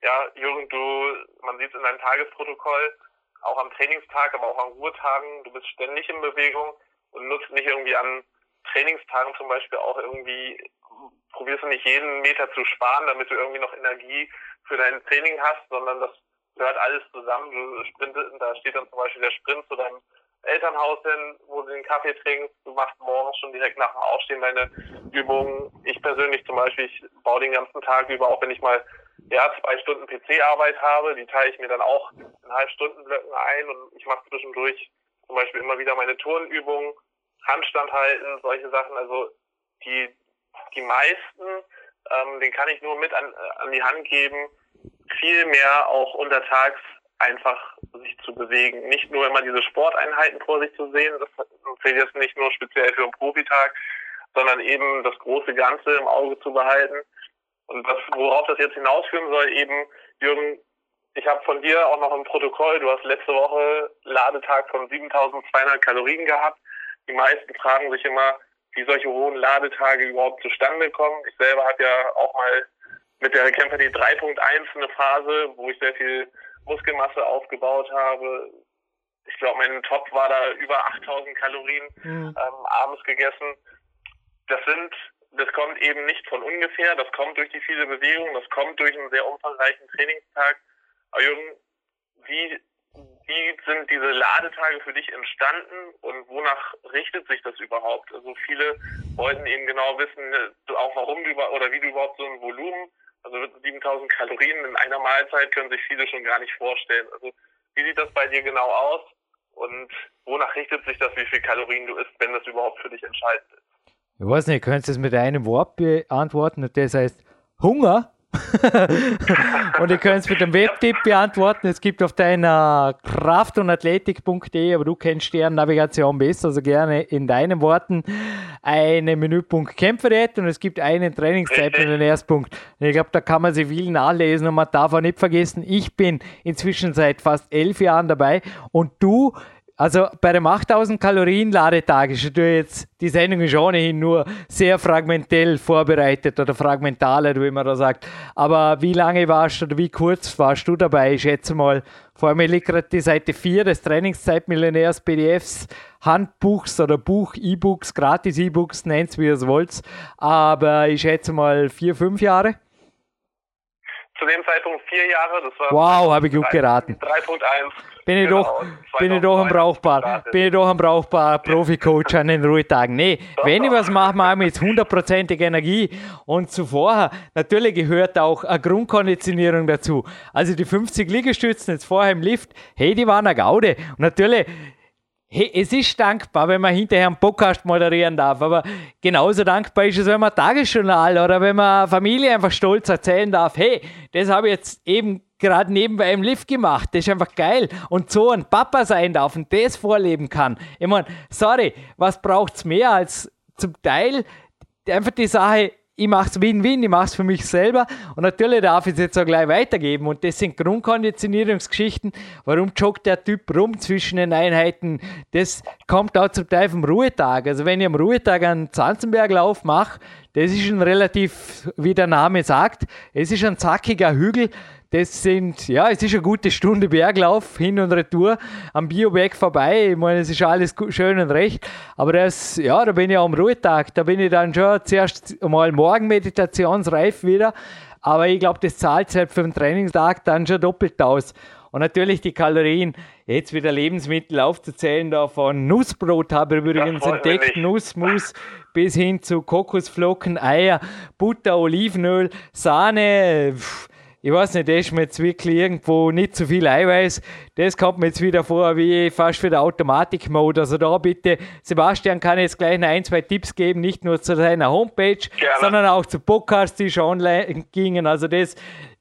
ja, Jürgen, du, man sieht es in deinem Tagesprotokoll, auch am Trainingstag, aber auch an Ruhetagen, du bist ständig in Bewegung und nutzt nicht irgendwie an Trainingstagen zum Beispiel auch irgendwie, probierst du nicht jeden Meter zu sparen, damit du irgendwie noch Energie für dein Training hast, sondern das gehört alles zusammen. Du sprintest, da steht dann zum Beispiel der Sprint zu deinem Elternhaus hin, wo du den Kaffee trinkst. Du machst morgens schon direkt nach dem Aufstehen deine Übungen. Ich persönlich zum Beispiel, ich baue den ganzen Tag über, auch wenn ich mal ja, zwei Stunden PC-Arbeit habe, die teile ich mir dann auch in Halbstundenblöcken ein und ich mache zwischendurch zum Beispiel immer wieder meine Turnübungen, Handstand halten, solche Sachen. Also die, die meisten, ähm, den kann ich nur mit an, an die Hand geben, viel mehr auch untertags einfach sich zu bewegen. Nicht nur immer diese Sporteinheiten vor sich zu sehen, das zählt jetzt nicht nur speziell für einen Profitag, sondern eben das große Ganze im Auge zu behalten und was, worauf das jetzt hinausführen soll, eben, Jürgen, ich habe von dir auch noch ein Protokoll, du hast letzte Woche Ladetag von 7200 Kalorien gehabt. Die meisten fragen sich immer, wie solche hohen Ladetage überhaupt zustande kommen. Ich selber habe ja auch mal mit der Kämpfer die 3.1 eine Phase, wo ich sehr viel Muskelmasse aufgebaut habe. Ich glaube, mein Top war da über 8000 Kalorien mhm. ähm, abends gegessen. Das sind das kommt eben nicht von ungefähr, das kommt durch die viele Bewegung, das kommt durch einen sehr umfangreichen Trainingstag. Aber Jürgen, wie, wie sind diese Ladetage für dich entstanden und wonach richtet sich das überhaupt? Also viele wollten eben genau wissen, auch warum du oder wie du überhaupt so ein Volumen, also 7000 Kalorien in einer Mahlzeit können sich viele schon gar nicht vorstellen. Also wie sieht das bei dir genau aus und wonach richtet sich das, wie viel Kalorien du isst, wenn das überhaupt für dich entscheidend ist? Ich weiß nicht, könntest du es mit einem Wort beantworten und das heißt Hunger? und ihr könnt es mit einem Webtipp beantworten. Es gibt auf deiner kraft- und athletik.de, aber du kennst deren Navigation besser, also gerne in deinen Worten einen Menüpunkt Kämpferdiät und es gibt einen Trainingszeitpunkt, den Erstpunkt. Ich glaube, da kann man sich viel nachlesen und man darf auch nicht vergessen, ich bin inzwischen seit fast elf Jahren dabei und du also bei dem 8000 Kalorien Ladetag ist natürlich jetzt, die Sendung ist ohnehin nur sehr fragmentell vorbereitet oder fragmentaler, wie man da sagt. Aber wie lange warst du oder wie kurz warst du dabei? Ich schätze mal, vor allem liegt gerade die Seite 4 des Trainingszeitmillionärs PDFs, Handbuchs oder Buch, E-Books, gratis E-Books, nennt es wie ihr es wollt. Aber ich schätze mal vier, fünf Jahre zu dem Zeitpunkt vier Jahre. Das war wow, habe ich gut geraten. 3.1. Bin ich, genau, doch, bin ich doch ein brauchbar, bin ich doch ein brauchbar Profi-Coach an den Ruhetagen. Nee, wenn ich was mache, mache ich mit hundertprozentiger Energie. Und zuvor, natürlich gehört auch eine Grundkonditionierung dazu. Also die 50 Liegestützen jetzt vorher im Lift, hey, die waren eine Gaude. Und natürlich Hey, es ist dankbar, wenn man hinterher einen Podcast moderieren darf, aber genauso dankbar ist es, wenn man Tagesjournal oder wenn man Familie einfach stolz erzählen darf, hey, das habe ich jetzt eben gerade nebenbei im Lift gemacht, das ist einfach geil und so ein Papa sein darf und das vorleben kann. Ich meine, sorry, was braucht es mehr als zum Teil einfach die Sache, ich mache es Win-Win, ich mache es für mich selber und natürlich darf ich es jetzt auch gleich weitergeben und das sind Grundkonditionierungsgeschichten. Warum joggt der Typ rum zwischen den Einheiten? Das kommt auch zum Teil vom Ruhetag. Also wenn ich am Ruhetag einen Zanzenberglauf mache, das ist ein relativ, wie der Name sagt, es ist ein zackiger Hügel, das sind, ja, es ist eine gute Stunde Berglauf hin und retour am Bioberg vorbei. Ich meine, es ist alles schön und recht. Aber das, ja, da bin ich am Ruhetag. Da bin ich dann schon zuerst mal morgen meditationsreif wieder. Aber ich glaube, das zahlt sich halt für den Trainingstag dann schon doppelt aus. Und natürlich die Kalorien, jetzt wieder Lebensmittel aufzuzählen, da von Nussbrot habe ich übrigens entdeckt, Nussmus bis hin zu Kokosflocken, Eier, Butter, Olivenöl, Sahne, pff, ich weiß nicht, das ist mir jetzt wirklich irgendwo nicht so viel Eiweiß. Das kommt mir jetzt wieder vor wie fast für den Automatik-Mode. Also da bitte, Sebastian kann jetzt gleich noch ein, zwei Tipps geben, nicht nur zu seiner Homepage, Gerne. sondern auch zu Podcasts, die schon online gingen. Also das,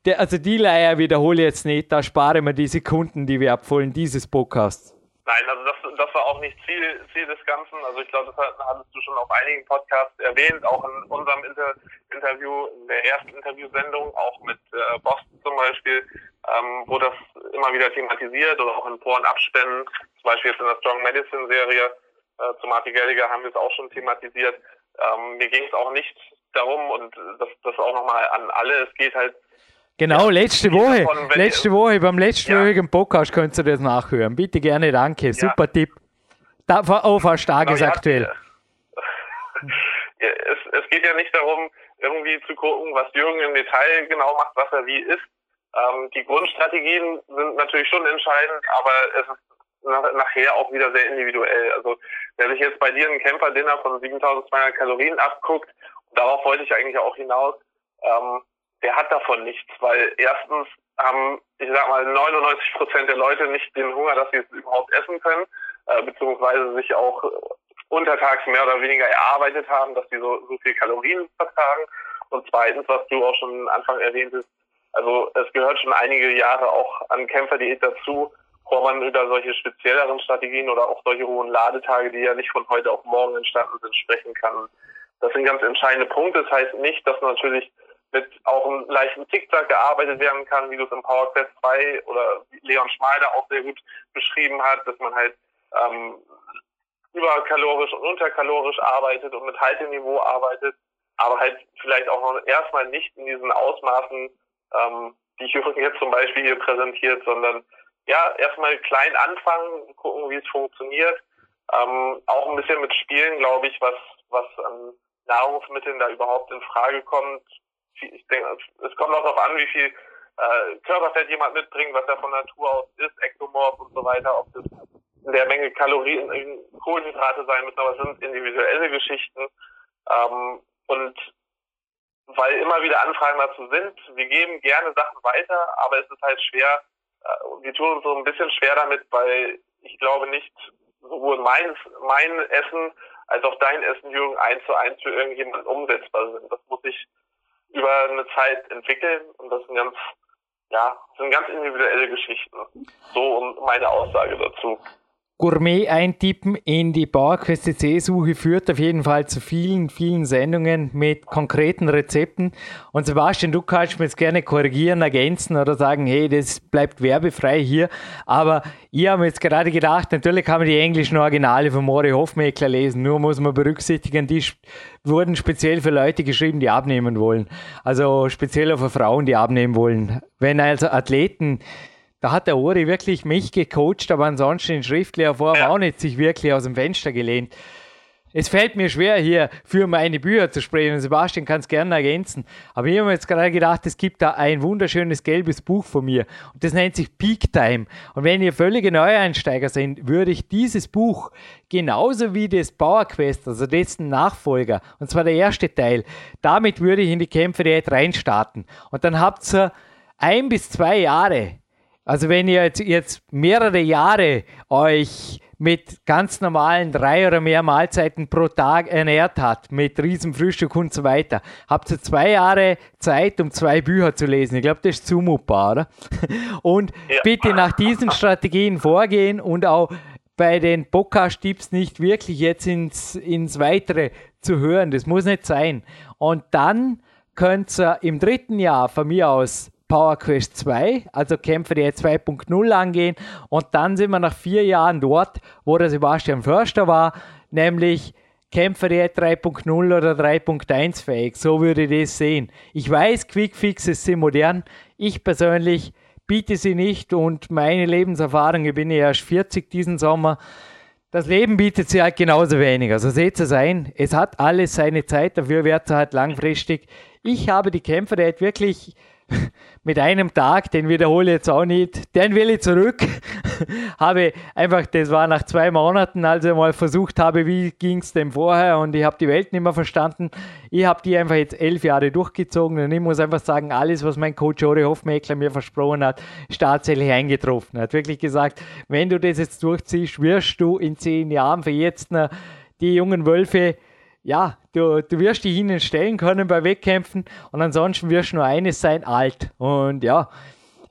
der, also die Leier wiederhole ich jetzt nicht, da spare mir die Sekunden, die wir abholen, dieses Podcasts. Nein, also das, das war auch nicht Ziel, Ziel des Ganzen. Also ich glaube, das hattest du schon auf einigen Podcasts erwähnt, auch in unserem Inter Interview, in der ersten Interviewsendung, auch mit äh, Boston zum Beispiel, ähm, wo das immer wieder thematisiert oder auch in Poren Abständen, zum Beispiel jetzt in der Strong Medicine Serie äh, zu Martin Gelliger haben wir es auch schon thematisiert. Ähm, mir ging es auch nicht darum und das, das auch nochmal an alle, es geht halt Genau, letzte Woche. Davon, letzte Woche beim letztwöchigen ja. Podcast könnt ihr das nachhören. Bitte gerne, danke. Super ja. Tipp. Da, oh, fast tagesaktuell. Genau, ja, es, es geht ja nicht darum, irgendwie zu gucken, was Jürgen im Detail genau macht, was er wie ist. Ähm, die Grundstrategien sind natürlich schon entscheidend, aber es ist nach, nachher auch wieder sehr individuell. Also wer sich jetzt bei dir ein Camper-Dinner von 7200 Kalorien abguckt, darauf wollte ich eigentlich auch hinaus, ähm, der hat davon nichts, weil erstens haben, ich sag mal, 99 Prozent der Leute nicht den Hunger, dass sie es überhaupt essen können, äh, beziehungsweise sich auch untertags mehr oder weniger erarbeitet haben, dass sie so, so viel Kalorien vertragen. Und zweitens, was du auch schon am Anfang erwähntest, also es gehört schon einige Jahre auch an Kämpferdiät dazu, wo man über solche spezielleren Strategien oder auch solche hohen Ladetage, die ja nicht von heute auf morgen entstanden sind, sprechen kann. Das sind ganz entscheidende Punkte. Das heißt nicht, dass natürlich mit auch einem leichten Zickzack gearbeitet werden kann, wie du es im Power Quest 2 oder Leon Schmeider auch sehr gut beschrieben hat, dass man halt ähm, überkalorisch und unterkalorisch arbeitet und mit Halteniveau arbeitet, aber halt vielleicht auch noch erstmal nicht in diesen Ausmaßen, ähm, die Jürgen jetzt zum Beispiel hier präsentiert, sondern ja, erstmal klein anfangen, gucken, wie es funktioniert. Ähm, auch ein bisschen mit Spielen, glaube ich, was, was an Nahrungsmitteln da überhaupt in Frage kommt, ich denke, es kommt auch darauf an, wie viel äh, Körperfett jemand mitbringt, was er von Natur aus ist, Ektomorph und so weiter, ob das in der Menge Kalorien, Kohlenhydrate sein müssen, aber es sind individuelle Geschichten. Ähm, und weil immer wieder Anfragen dazu sind, wir geben gerne Sachen weiter, aber es ist halt schwer, äh, wir tun uns so ein bisschen schwer damit, weil ich glaube nicht, sowohl mein, mein Essen als auch dein Essen, Jürgen, eins zu eins für irgendjemanden umsetzbar sind. Das muss ich über eine Zeit entwickeln und das sind ganz, ja, sind ganz individuelle Geschichten. So meine Aussage dazu. Gourmet eintippen in die PowerQuest CC-Suche führt auf jeden Fall zu vielen, vielen Sendungen mit konkreten Rezepten. Und Sebastian, du kannst mir jetzt gerne korrigieren, ergänzen oder sagen, hey, das bleibt werbefrei hier. Aber ich habe mir jetzt gerade gedacht, natürlich kann man die englischen Originale von Mori Hofmeckler lesen, nur muss man berücksichtigen, die wurden speziell für Leute geschrieben, die abnehmen wollen. Also speziell auch für Frauen, die abnehmen wollen. Wenn also Athleten da hat der Ori wirklich mich gecoacht, aber ansonsten in schriftlicher Form ja. auch nicht sich wirklich aus dem Fenster gelehnt. Es fällt mir schwer, hier für meine Bücher zu sprechen. Sebastian kann es gerne ergänzen. Aber ich habe mir jetzt gerade gedacht, es gibt da ein wunderschönes gelbes Buch von mir. Und das nennt sich Peak Time. Und wenn ihr völlige Neueinsteiger seid, würde ich dieses Buch genauso wie das Power Quest, also dessen Nachfolger, und zwar der erste Teil, damit würde ich in die Kämpfe der reinstarten. Und dann habt ihr ein bis zwei Jahre also wenn ihr jetzt, jetzt mehrere Jahre euch mit ganz normalen drei oder mehr Mahlzeiten pro Tag ernährt hat, mit Riesenfrühstück und so weiter, habt ihr zwei Jahre Zeit, um zwei Bücher zu lesen. Ich glaube, das ist zumutbar, oder? Und ja. bitte nach diesen Strategien vorgehen und auch bei den Podcast-Tipps nicht wirklich jetzt ins, ins Weitere zu hören. Das muss nicht sein. Und dann könnt ihr im dritten Jahr von mir aus Power Quest 2, also Kämpfer, die 2.0 angehen. Und dann sind wir nach vier Jahren dort, wo der Sebastian Förster war, nämlich Kämpfer die 3.0 oder 3.1 fähig. So würde ich das sehen. Ich weiß, Quickfixes sind modern. Ich persönlich biete sie nicht und meine Lebenserfahrung, ich bin ja erst 40 diesen Sommer, das Leben bietet sie halt genauso wenig. Also seht es ein, es hat alles seine Zeit, dafür wird es halt langfristig. Ich habe die Kämpfer, die wirklich mit einem Tag, den wiederhole ich jetzt auch nicht, den will ich zurück. habe einfach, das war nach zwei Monaten, als ich mal versucht habe, wie ging es denn vorher und ich habe die Welt nicht mehr verstanden. Ich habe die einfach jetzt elf Jahre durchgezogen und ich muss einfach sagen, alles, was mein Coach Ori Hofmeckler mir versprochen hat, ist tatsächlich eingetroffen. Er hat wirklich gesagt, wenn du das jetzt durchziehst, wirst du in zehn Jahren für jetzt die jungen Wölfe ja, du, du wirst dich ihnen stellen können bei Wettkämpfen und ansonsten wirst du nur eines sein, alt. Und ja,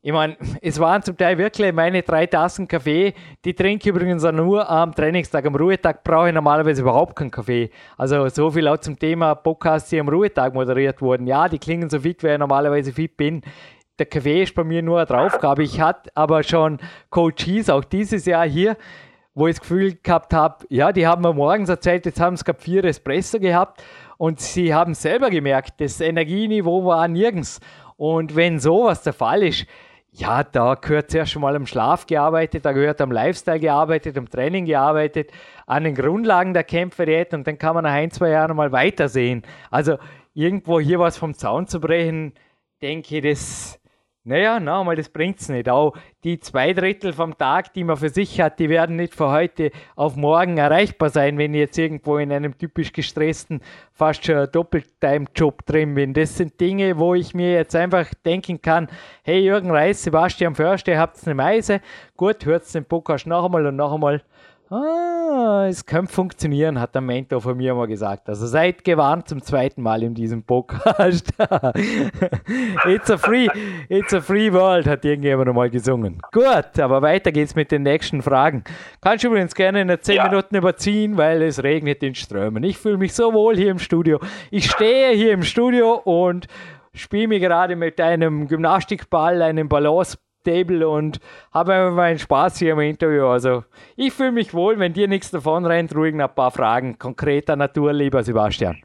ich meine, es waren zum Teil wirklich meine drei Tassen Kaffee. Die trinke ich übrigens auch nur am Trainingstag. Am Ruhetag brauche ich normalerweise überhaupt keinen Kaffee. Also so viel auch zum Thema Podcasts, die am Ruhetag moderiert wurden. Ja, die klingen so fit, wie ich normalerweise fit bin. Der Kaffee ist bei mir nur eine Draufgabe. Ich hatte aber schon Coaches auch dieses Jahr hier, wo ich das Gefühl gehabt habe, ja, die haben mir morgens erzählt, jetzt haben sie gerade vier Espresso gehabt und sie haben selber gemerkt, das Energieniveau war nirgends. Und wenn sowas der Fall ist, ja, da gehört zuerst schon mal am Schlaf gearbeitet, da gehört am Lifestyle gearbeitet, am Training gearbeitet, an den Grundlagen der Kämpferdiät und dann kann man nach ein, zwei Jahren mal weitersehen. Also irgendwo hier was vom Zaun zu brechen, denke ich, das naja, nochmal, das bringt es nicht. Auch die zwei Drittel vom Tag, die man für sich hat, die werden nicht von heute auf morgen erreichbar sein, wenn ich jetzt irgendwo in einem typisch gestressten, fast schon Doppeltime-Job drin bin. Das sind Dinge, wo ich mir jetzt einfach denken kann, hey Jürgen Reis, Sebastian Förster, ihr habt eine Meise, gut, hört den Podcast noch einmal und noch einmal Ah, es könnte funktionieren, hat der Mentor von mir mal gesagt. Also seid gewarnt zum zweiten Mal in diesem Podcast. it's a free, it's a free world, hat irgendjemand noch mal gesungen. Gut, aber weiter geht's mit den nächsten Fragen. Kannst du übrigens gerne in 10 ja. Minuten überziehen, weil es regnet in Strömen. Ich fühle mich so wohl hier im Studio. Ich stehe hier im Studio und spiele mir gerade mit einem Gymnastikball, einem Balance Table und habe einfach meinen Spaß hier im Interview. Also ich fühle mich wohl, wenn dir nichts davon rennt, ruhig ein paar Fragen konkreter Natur, lieber Sebastian.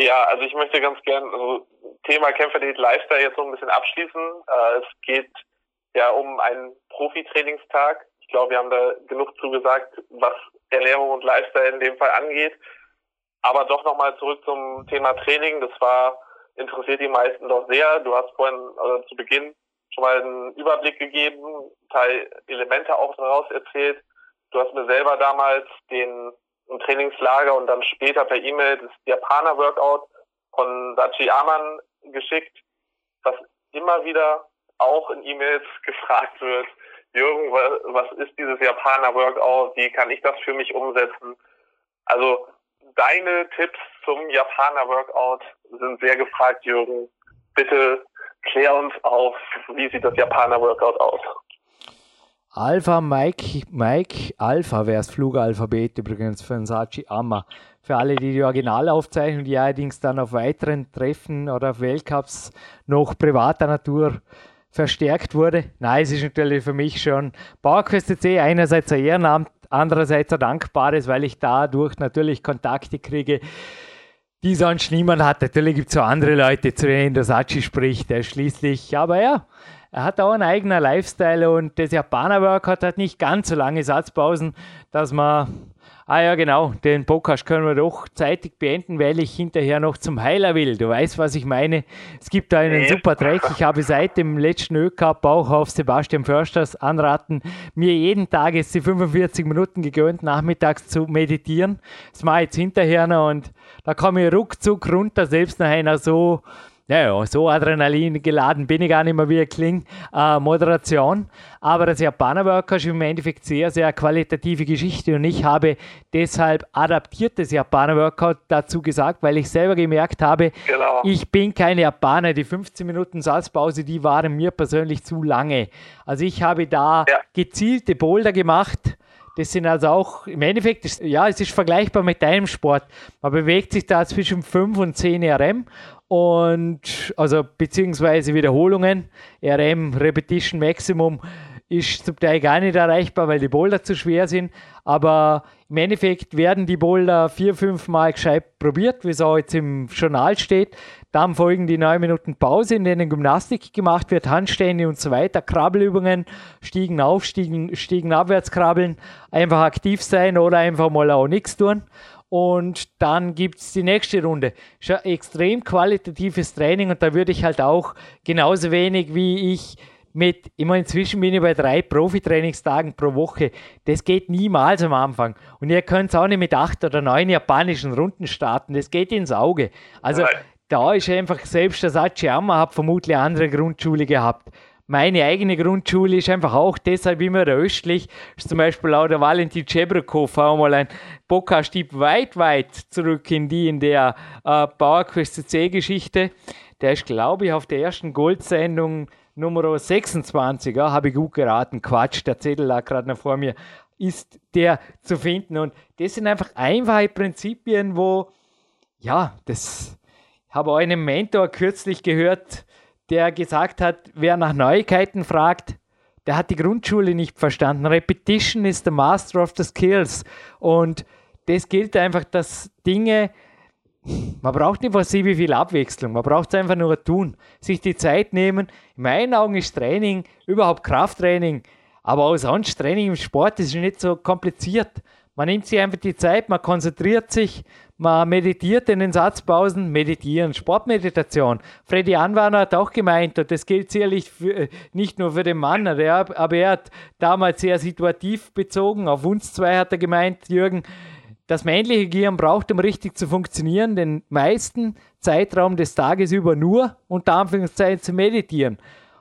Ja, also ich möchte ganz gern also Thema Kämpfer Lifestyle jetzt so ein bisschen abschließen. Äh, es geht ja um einen Profi-Trainingstag. Ich glaube, wir haben da genug zugesagt, was Ernährung und Lifestyle in dem Fall angeht. Aber doch nochmal zurück zum Thema Training. Das war interessiert die meisten doch sehr. Du hast vorhin also zu Beginn schon mal einen Überblick gegeben, Teil Elemente auch daraus erzählt. Du hast mir selber damals den im Trainingslager und dann später per E-Mail das Japaner-Workout von Sachi Aman geschickt, was immer wieder auch in E-Mails gefragt wird, Jürgen, was ist dieses Japaner-Workout? Wie kann ich das für mich umsetzen? Also deine Tipps zum Japaner-Workout sind sehr gefragt, Jürgen. Bitte klär uns auf, wie sieht das Japaner-Workout aus? Alpha Mike, Mike Alpha wäre das Flugalphabet übrigens für den Sachi Amma. Für alle, die die Originalaufzeichnung, die allerdings dann auf weiteren Treffen oder auf Weltcups noch privater Natur verstärkt wurde. Nein, es ist natürlich für mich schon PowerQuest C einerseits ein Ehrenamt, andererseits ein dankbares, weil ich dadurch natürlich Kontakte kriege, die sonst niemand hat. Natürlich gibt es so andere Leute, zu denen der Sachi spricht, der schließlich, aber ja, er hat auch einen eigenen Lifestyle und das Japaner Workout hat nicht ganz so lange Satzpausen, dass man Ah ja, genau. Den Podcast können wir doch zeitig beenden, weil ich hinterher noch zum Heiler will. Du weißt, was ich meine. Es gibt da einen super Track. Ich habe seit dem letzten Ö-Cup auch auf Sebastian Försters anraten, mir jeden Tag jetzt die 45 Minuten gegönnt, nachmittags zu meditieren. Das mache ich jetzt hinterher noch und da komme ich ruckzuck runter, selbst nach einer so ja, so Adrenalin geladen bin ich gar nicht mehr, wie ich klinge. Äh, Moderation. Aber das Japaner Workout ist im Endeffekt sehr, sehr qualitative Geschichte und ich habe deshalb adaptiertes Japaner Workout dazu gesagt, weil ich selber gemerkt habe, genau. ich bin kein Japaner. Die 15 Minuten Salzpause, die waren mir persönlich zu lange. Also ich habe da ja. gezielte Boulder gemacht. Das sind also auch, im Endeffekt, ja, es ist vergleichbar mit deinem Sport. Man bewegt sich da zwischen 5 und 10 RM und also beziehungsweise Wiederholungen, RM Repetition Maximum ist zum Teil gar nicht erreichbar, weil die Boulder zu schwer sind. Aber im Endeffekt werden die Boulder vier, fünf Mal gescheit probiert, wie es auch jetzt im Journal steht. Dann folgen die neun Minuten Pause, in denen Gymnastik gemacht wird, Handstände und so weiter, Krabbelübungen, Stiegen auf, Stiegen, Stiegen abwärts krabbeln, einfach aktiv sein oder einfach mal auch nichts tun. Und dann gibt es die nächste Runde. Schon extrem qualitatives Training und da würde ich halt auch genauso wenig wie ich mit, immer inzwischen bin ich bei drei Profitrainingstagen pro Woche. Das geht niemals am Anfang. Und ihr könnt auch nicht mit acht oder neun japanischen Runden starten. Das geht ins Auge. Also. Da ist einfach selbst der Sachiyama hat vermutlich andere Grundschule gehabt meine eigene Grundschule ist einfach auch deshalb immer östlich. Ist zum Beispiel auch der Valentin Chebrikov auch mal ein Podcast-Tipp weit, weit zurück in die in der äh, PowerQuest C-Geschichte. Der ist, glaube ich, auf der ersten Goldsendung Nummer 26, ja, habe ich gut geraten. Quatsch, der Zettel lag gerade noch vor mir. Ist der zu finden. Und das sind einfach einfache Prinzipien, wo, ja, das habe einen Mentor kürzlich gehört, der gesagt hat, wer nach Neuigkeiten fragt, der hat die Grundschule nicht verstanden. Repetition ist the master of the skills. Und das gilt einfach, dass Dinge, man braucht nicht wie viel Abwechslung, man braucht es einfach nur tun, sich die Zeit nehmen. In meinen Augen ist Training, überhaupt Krafttraining, aber auch sonst Training im Sport ist nicht so kompliziert. Man nimmt sich einfach die Zeit, man konzentriert sich, man meditiert in den Satzpausen, meditieren, Sportmeditation. Freddy Anwarner hat auch gemeint, und das gilt sicherlich für, äh, nicht nur für den Mann, aber er hat damals sehr situativ bezogen. Auf uns zwei hat er gemeint, Jürgen, das männliche Gehirn braucht, um richtig zu funktionieren, den meisten Zeitraum des Tages über nur unter Anführungszeichen zu meditieren.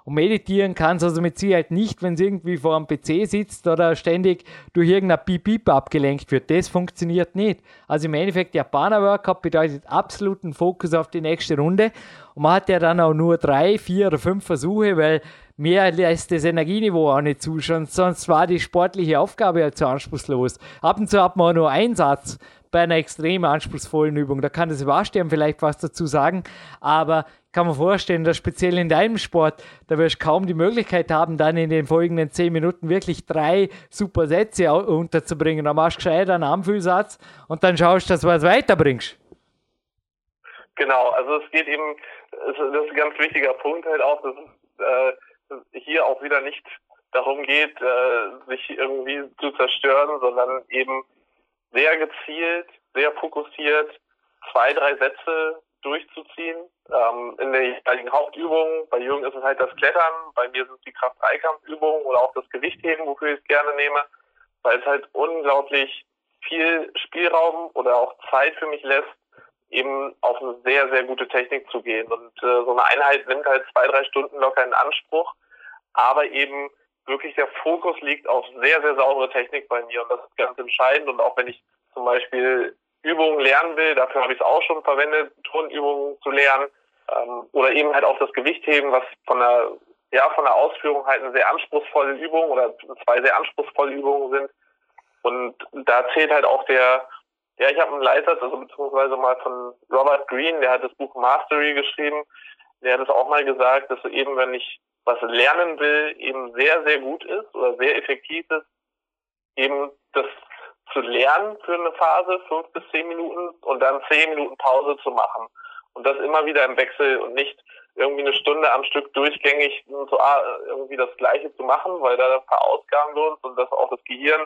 Und meditieren kann es also mit Sicherheit nicht, wenn es irgendwie vor einem PC sitzt oder ständig durch irgendein Piep-Piep abgelenkt wird. Das funktioniert nicht. Also im Endeffekt, Japaner Workout bedeutet absoluten Fokus auf die nächste Runde. Und man hat ja dann auch nur drei, vier oder fünf Versuche, weil mehr lässt das Energieniveau auch nicht zu. Sonst war die sportliche Aufgabe halt zu anspruchslos. Ab und zu hat man auch nur einen Satz bei einer extrem anspruchsvollen Übung. Da kann der Sebastian vielleicht was dazu sagen. Aber kann man vorstellen, dass speziell in deinem Sport, da wirst du kaum die Möglichkeit haben, dann in den folgenden zehn Minuten wirklich drei super Sätze unterzubringen. Da machst du gescheit einen Anfüllsatz und dann schaust du, dass du was weiterbringst. Genau, also es geht eben, das ist ein ganz wichtiger Punkt halt auch, dass es äh, hier auch wieder nicht darum geht, äh, sich irgendwie zu zerstören, sondern eben sehr gezielt, sehr fokussiert zwei, drei Sätze durchzuziehen. Ähm, in der jeweiligen Hauptübung, bei Jürgen ist es halt das Klettern, bei mir sind es die Kraft-Dreikampf-Übungen oder auch das Gewichtheben, wofür ich es gerne nehme, weil es halt unglaublich viel Spielraum oder auch Zeit für mich lässt, eben auf eine sehr, sehr gute Technik zu gehen. Und äh, so eine Einheit nimmt halt zwei, drei Stunden locker in Anspruch, aber eben wirklich der Fokus liegt auf sehr, sehr saubere Technik bei mir und das ist ganz entscheidend. Und auch wenn ich zum Beispiel Übungen lernen will, dafür habe ich es auch schon verwendet, Turnübungen zu lernen ähm, oder eben halt auch das Gewichtheben, was von der ja, von der Ausführung halt eine sehr anspruchsvolle Übung oder zwei sehr anspruchsvolle Übungen sind. Und da zählt halt auch der, ja, ich habe einen Leiter, also beziehungsweise mal von Robert Greene, der hat das Buch Mastery geschrieben, der hat es auch mal gesagt, dass eben, wenn ich was lernen will, eben sehr, sehr gut ist oder sehr effektiv ist, eben das zu lernen für eine Phase, fünf bis zehn Minuten und dann zehn Minuten Pause zu machen. Und das immer wieder im Wechsel und nicht irgendwie eine Stunde am Stück durchgängig so ah, irgendwie das Gleiche zu machen, weil da verausgaben wir uns und das auch das Gehirn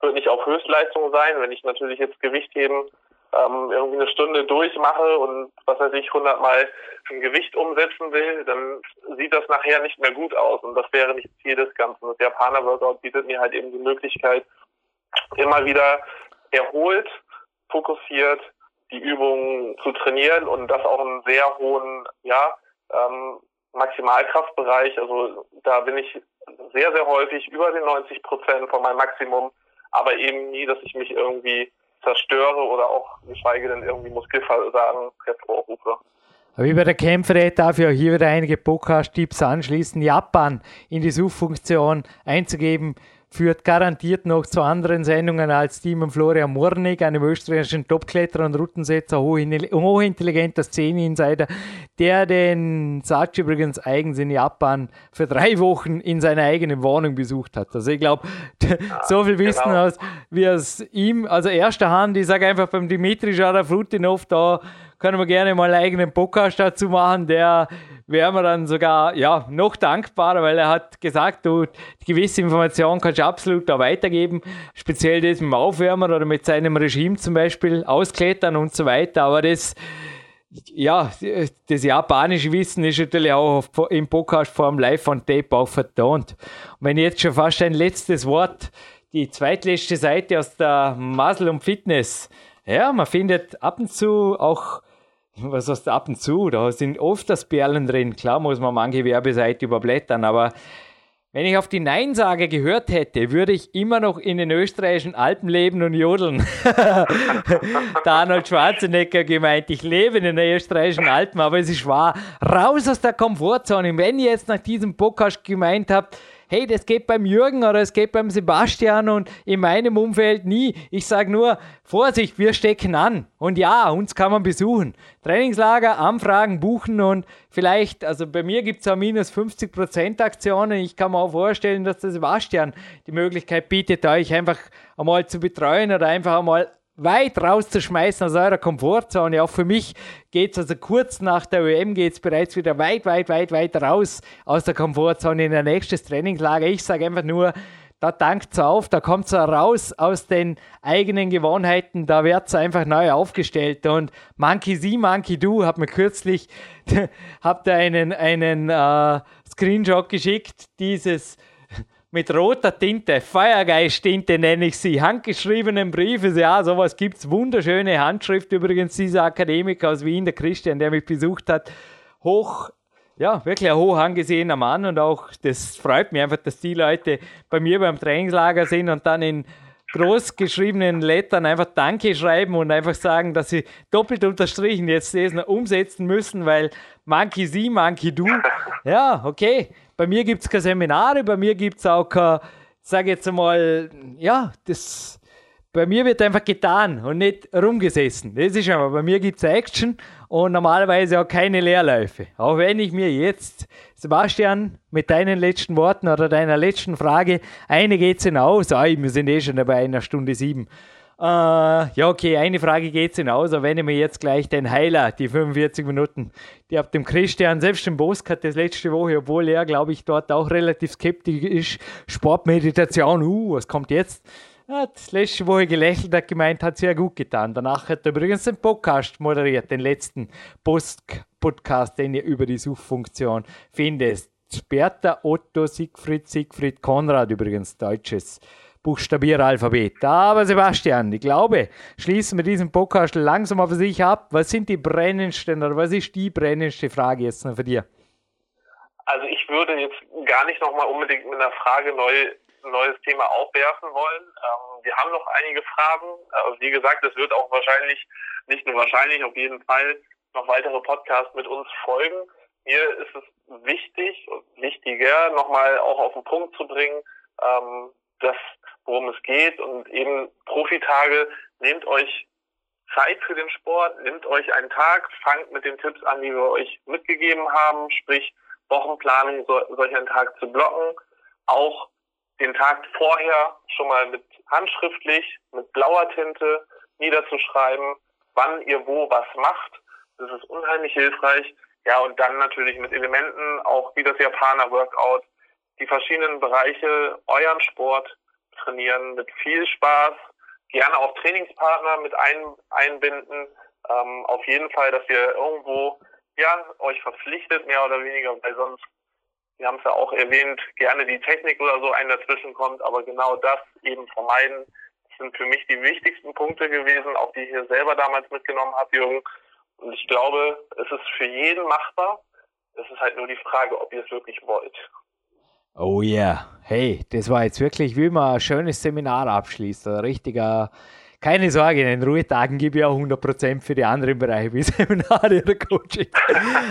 wird nicht auf Höchstleistung sein. Wenn ich natürlich jetzt Gewicht heben ähm, irgendwie eine Stunde durchmache und was weiß ich, 100 Mal ein Gewicht umsetzen will, dann sieht das nachher nicht mehr gut aus und das wäre nicht Ziel des Ganzen. Das Japaner Workout bietet mir halt eben die Möglichkeit, immer wieder erholt, fokussiert die Übungen zu trainieren und das auch einen sehr hohen, ja, ähm, Maximalkraftbereich. Also da bin ich sehr, sehr häufig über den 90 Prozent von meinem Maximum, aber eben nie, dass ich mich irgendwie zerstöre oder auch geschweige denn irgendwie Muskelversagen hervorrufe. Wie bei der Kämpferät darf ich auch hier wieder einige Podcast-Tipps anschließen. Japan in die Suchfunktion einzugeben, führt garantiert noch zu anderen Sendungen als Team Florian Mornig, einem österreichischen Topkletterer und Routensetzer, hochintelligenter Szene-Insider, der den Satsch übrigens eigens in Japan für drei Wochen in seiner eigenen Wohnung besucht hat. Also ich glaube, so viel Wissen genau. aus, wie es ihm, also erster Hand, ich sage einfach beim Dimitri Jarafrutinov, da können wir gerne mal einen eigenen Podcast dazu machen, der wäre mir dann sogar ja, noch dankbarer, weil er hat gesagt, du gewisse Informationen kannst du absolut da weitergeben, speziell das mit dem Aufwärmer oder mit seinem Regime zum Beispiel ausklettern und so weiter, aber das ja, das japanische Wissen ist natürlich auch im Podcast vor Live on Tape auch vertont. Und wenn ich jetzt schon fast ein letztes Wort, die zweitletzte Seite aus der Muscle und Fitness, ja, man findet ab und zu auch was heißt ab und zu? Da sind oft das Perlen drin. Klar muss man manche Werbeseite überblättern, aber wenn ich auf die Nein-Sage gehört hätte, würde ich immer noch in den österreichischen Alpen leben und jodeln. da Arnold Schwarzenegger gemeint, ich lebe in den österreichischen Alpen, aber es ist wahr. Raus aus der Komfortzone. Wenn ihr jetzt nach diesem Podcast gemeint habt, hey, das geht beim Jürgen oder es geht beim Sebastian und in meinem Umfeld nie. Ich sage nur, Vorsicht, wir stecken an. Und ja, uns kann man besuchen. Trainingslager, Anfragen, buchen und vielleicht, also bei mir gibt es auch minus 50% Aktionen. Ich kann mir auch vorstellen, dass der Sebastian die Möglichkeit bietet, euch einfach einmal zu betreuen oder einfach einmal weit rauszuschmeißen aus eurer Komfortzone. Auch für mich geht es also kurz nach der OM geht es bereits wieder weit, weit, weit, weit raus aus der Komfortzone in ein nächstes Trainingslager. Ich sage einfach nur, da tankt es auf, da kommt es raus aus den eigenen Gewohnheiten, da wird es einfach neu aufgestellt. Und Monkey See, Monkey Do hat mir kürzlich habt einen, einen äh, Screenshot geschickt, dieses mit roter Tinte, Feuergeist-Tinte nenne ich sie, handgeschriebenen Briefe, ja, sowas gibt es, wunderschöne Handschrift übrigens, dieser Akademiker aus Wien, der Christian, der mich besucht hat, hoch, ja, wirklich ein hoch angesehener Mann und auch, das freut mich einfach, dass die Leute bei mir beim Trainingslager sind und dann in groß geschriebenen Lettern einfach Danke schreiben und einfach sagen, dass sie doppelt unterstrichen jetzt das umsetzen müssen, weil Monkey sie, Monkey du. Ja, okay. Bei mir gibt es keine Seminare, bei mir gibt es auch keine, sage jetzt einmal, ja, das, bei mir wird einfach getan und nicht rumgesessen. Das ist aber, bei mir gibt es Action und normalerweise auch keine Leerläufe. Auch wenn ich mir jetzt, Sebastian, mit deinen letzten Worten oder deiner letzten Frage, eine geht hinaus, ah, wir sind eh schon in einer Stunde sieben. Äh, ja, okay, eine Frage geht hinaus, aber wenn ich mir jetzt gleich den Heiler, die 45 Minuten, die ab dem Christian, selbst im Bosk hat das letzte Woche, obwohl er, glaube ich, dort auch relativ skeptisch ist, Sportmeditation, uh, was kommt jetzt? Hat letzte Woche gelächelt, hat gemeint, hat sehr gut getan. Danach hat er übrigens den Podcast moderiert, den letzten Post-Podcast, den ihr über die Suchfunktion findet. Sperter Otto Siegfried Siegfried Konrad übrigens, deutsches Buchstabieralphabet. Aber Sebastian, ich glaube, schließen wir diesen Podcast langsam auf sich ab. Was sind die brennendsten oder was ist die brennendste Frage jetzt noch für dir? Also ich würde jetzt gar nicht nochmal unbedingt mit einer Frage neu neues Thema aufwerfen wollen. Ähm, wir haben noch einige Fragen. Also wie gesagt, es wird auch wahrscheinlich, nicht nur wahrscheinlich, auf jeden Fall noch weitere Podcasts mit uns folgen. mir ist es wichtig und wichtiger, nochmal auch auf den Punkt zu bringen, ähm, das, worum es geht und eben Profitage, nehmt euch Zeit für den Sport, nehmt euch einen Tag, fangt mit den Tipps an, die wir euch mitgegeben haben, sprich Wochenplanung, so, solch einen Tag zu blocken, auch den Tag vorher schon mal mit handschriftlich, mit blauer Tinte niederzuschreiben, wann ihr wo was macht. Das ist unheimlich hilfreich. Ja, und dann natürlich mit Elementen, auch wie das Japaner Workout, die verschiedenen Bereiche euren Sport trainieren mit viel Spaß, gerne auch Trainingspartner mit ein, einbinden. Ähm, auf jeden Fall, dass ihr irgendwo ja euch verpflichtet, mehr oder weniger, weil sonst, wir haben es ja auch erwähnt, gerne die Technik oder so ein dazwischen kommt, aber genau das eben vermeiden, sind für mich die wichtigsten Punkte gewesen, auch die ich hier selber damals mitgenommen habe, Jürgen. Und ich glaube, es ist für jeden machbar. Es ist halt nur die Frage, ob ihr es wirklich wollt. Oh yeah. Hey, das war jetzt wirklich, wie man ein schönes Seminar abschließt. Ein richtiger, keine Sorge, in den Ruhetagen gebe ich auch 100% für die anderen Bereiche, wie Seminare oder Coaching.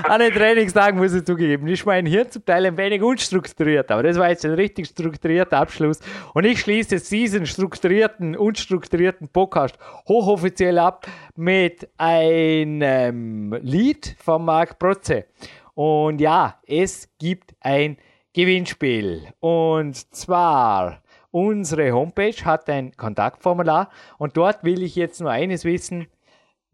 An den Trainingstagen muss ich zugeben, ist mein Hirn zum Teil ein wenig unstrukturiert, aber das war jetzt ein richtig strukturierter Abschluss. Und ich schließe diesen strukturierten, unstrukturierten Podcast hochoffiziell ab mit einem Lied von Marc Protze. Und ja, es gibt ein Gewinnspiel. Und zwar, unsere Homepage hat ein Kontaktformular und dort will ich jetzt nur eines wissen.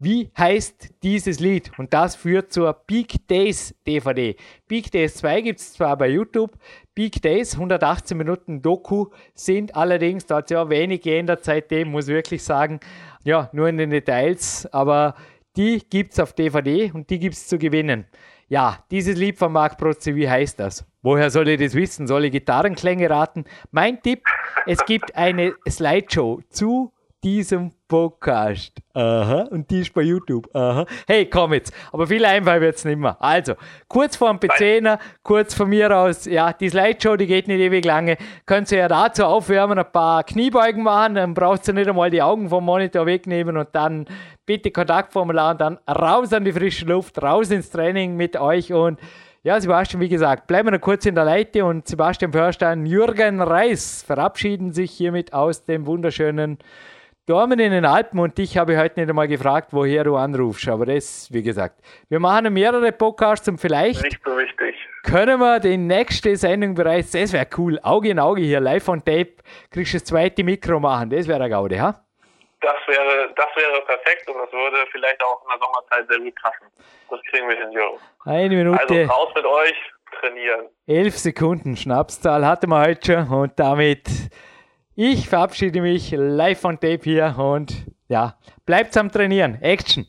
Wie heißt dieses Lied? Und das führt zur Peak Days DVD. Peak Days 2 gibt es zwar bei YouTube, Peak Days, 118 Minuten Doku, sind allerdings, da hat ja wenig geändert seitdem, muss ich wirklich sagen, ja, nur in den Details, aber die gibt es auf DVD und die gibt es zu gewinnen. Ja, dieses Lied von Marc Protze, wie heißt das? Woher soll ich das wissen? Soll ich Gitarrenklänge raten? Mein Tipp, es gibt eine Slideshow zu diesem Podcast. Aha, und die ist bei YouTube. Aha. Hey, komm jetzt. Aber viel einfacher wird es nicht mehr. Also, kurz vor dem PC, kurz von mir aus, ja, die Slideshow, die geht nicht ewig lange. Könnt ihr ja dazu aufwärmen, ein paar Kniebeugen machen, dann braucht ihr nicht einmal die Augen vom Monitor wegnehmen und dann bitte Kontaktformular und dann raus an die frische Luft, raus ins Training mit euch und ja, Sebastian, wie gesagt, bleiben wir noch kurz in der Leite und Sebastian Förstein, Jürgen Reis verabschieden sich hiermit aus dem wunderschönen Dormen in den Alpen und dich habe ich heute nicht einmal gefragt, woher du anrufst, aber das, wie gesagt, wir machen mehrere Podcasts und vielleicht nicht so wichtig. können wir die nächste Sendung bereits, das wäre cool, Auge in Auge hier, live on tape, kriegst du das zweite Mikro machen, das wäre eine Gaude, ha? Das wäre, das wäre perfekt und das würde vielleicht auch in der Sommerzeit sehr gut passen. Das kriegen wir hin, Jürgen. Eine Minute. Also raus mit euch, trainieren. Elf Sekunden Schnapszahl hatten wir heute schon und damit ich verabschiede mich live on tape hier und ja, bleibt am Trainieren. Action!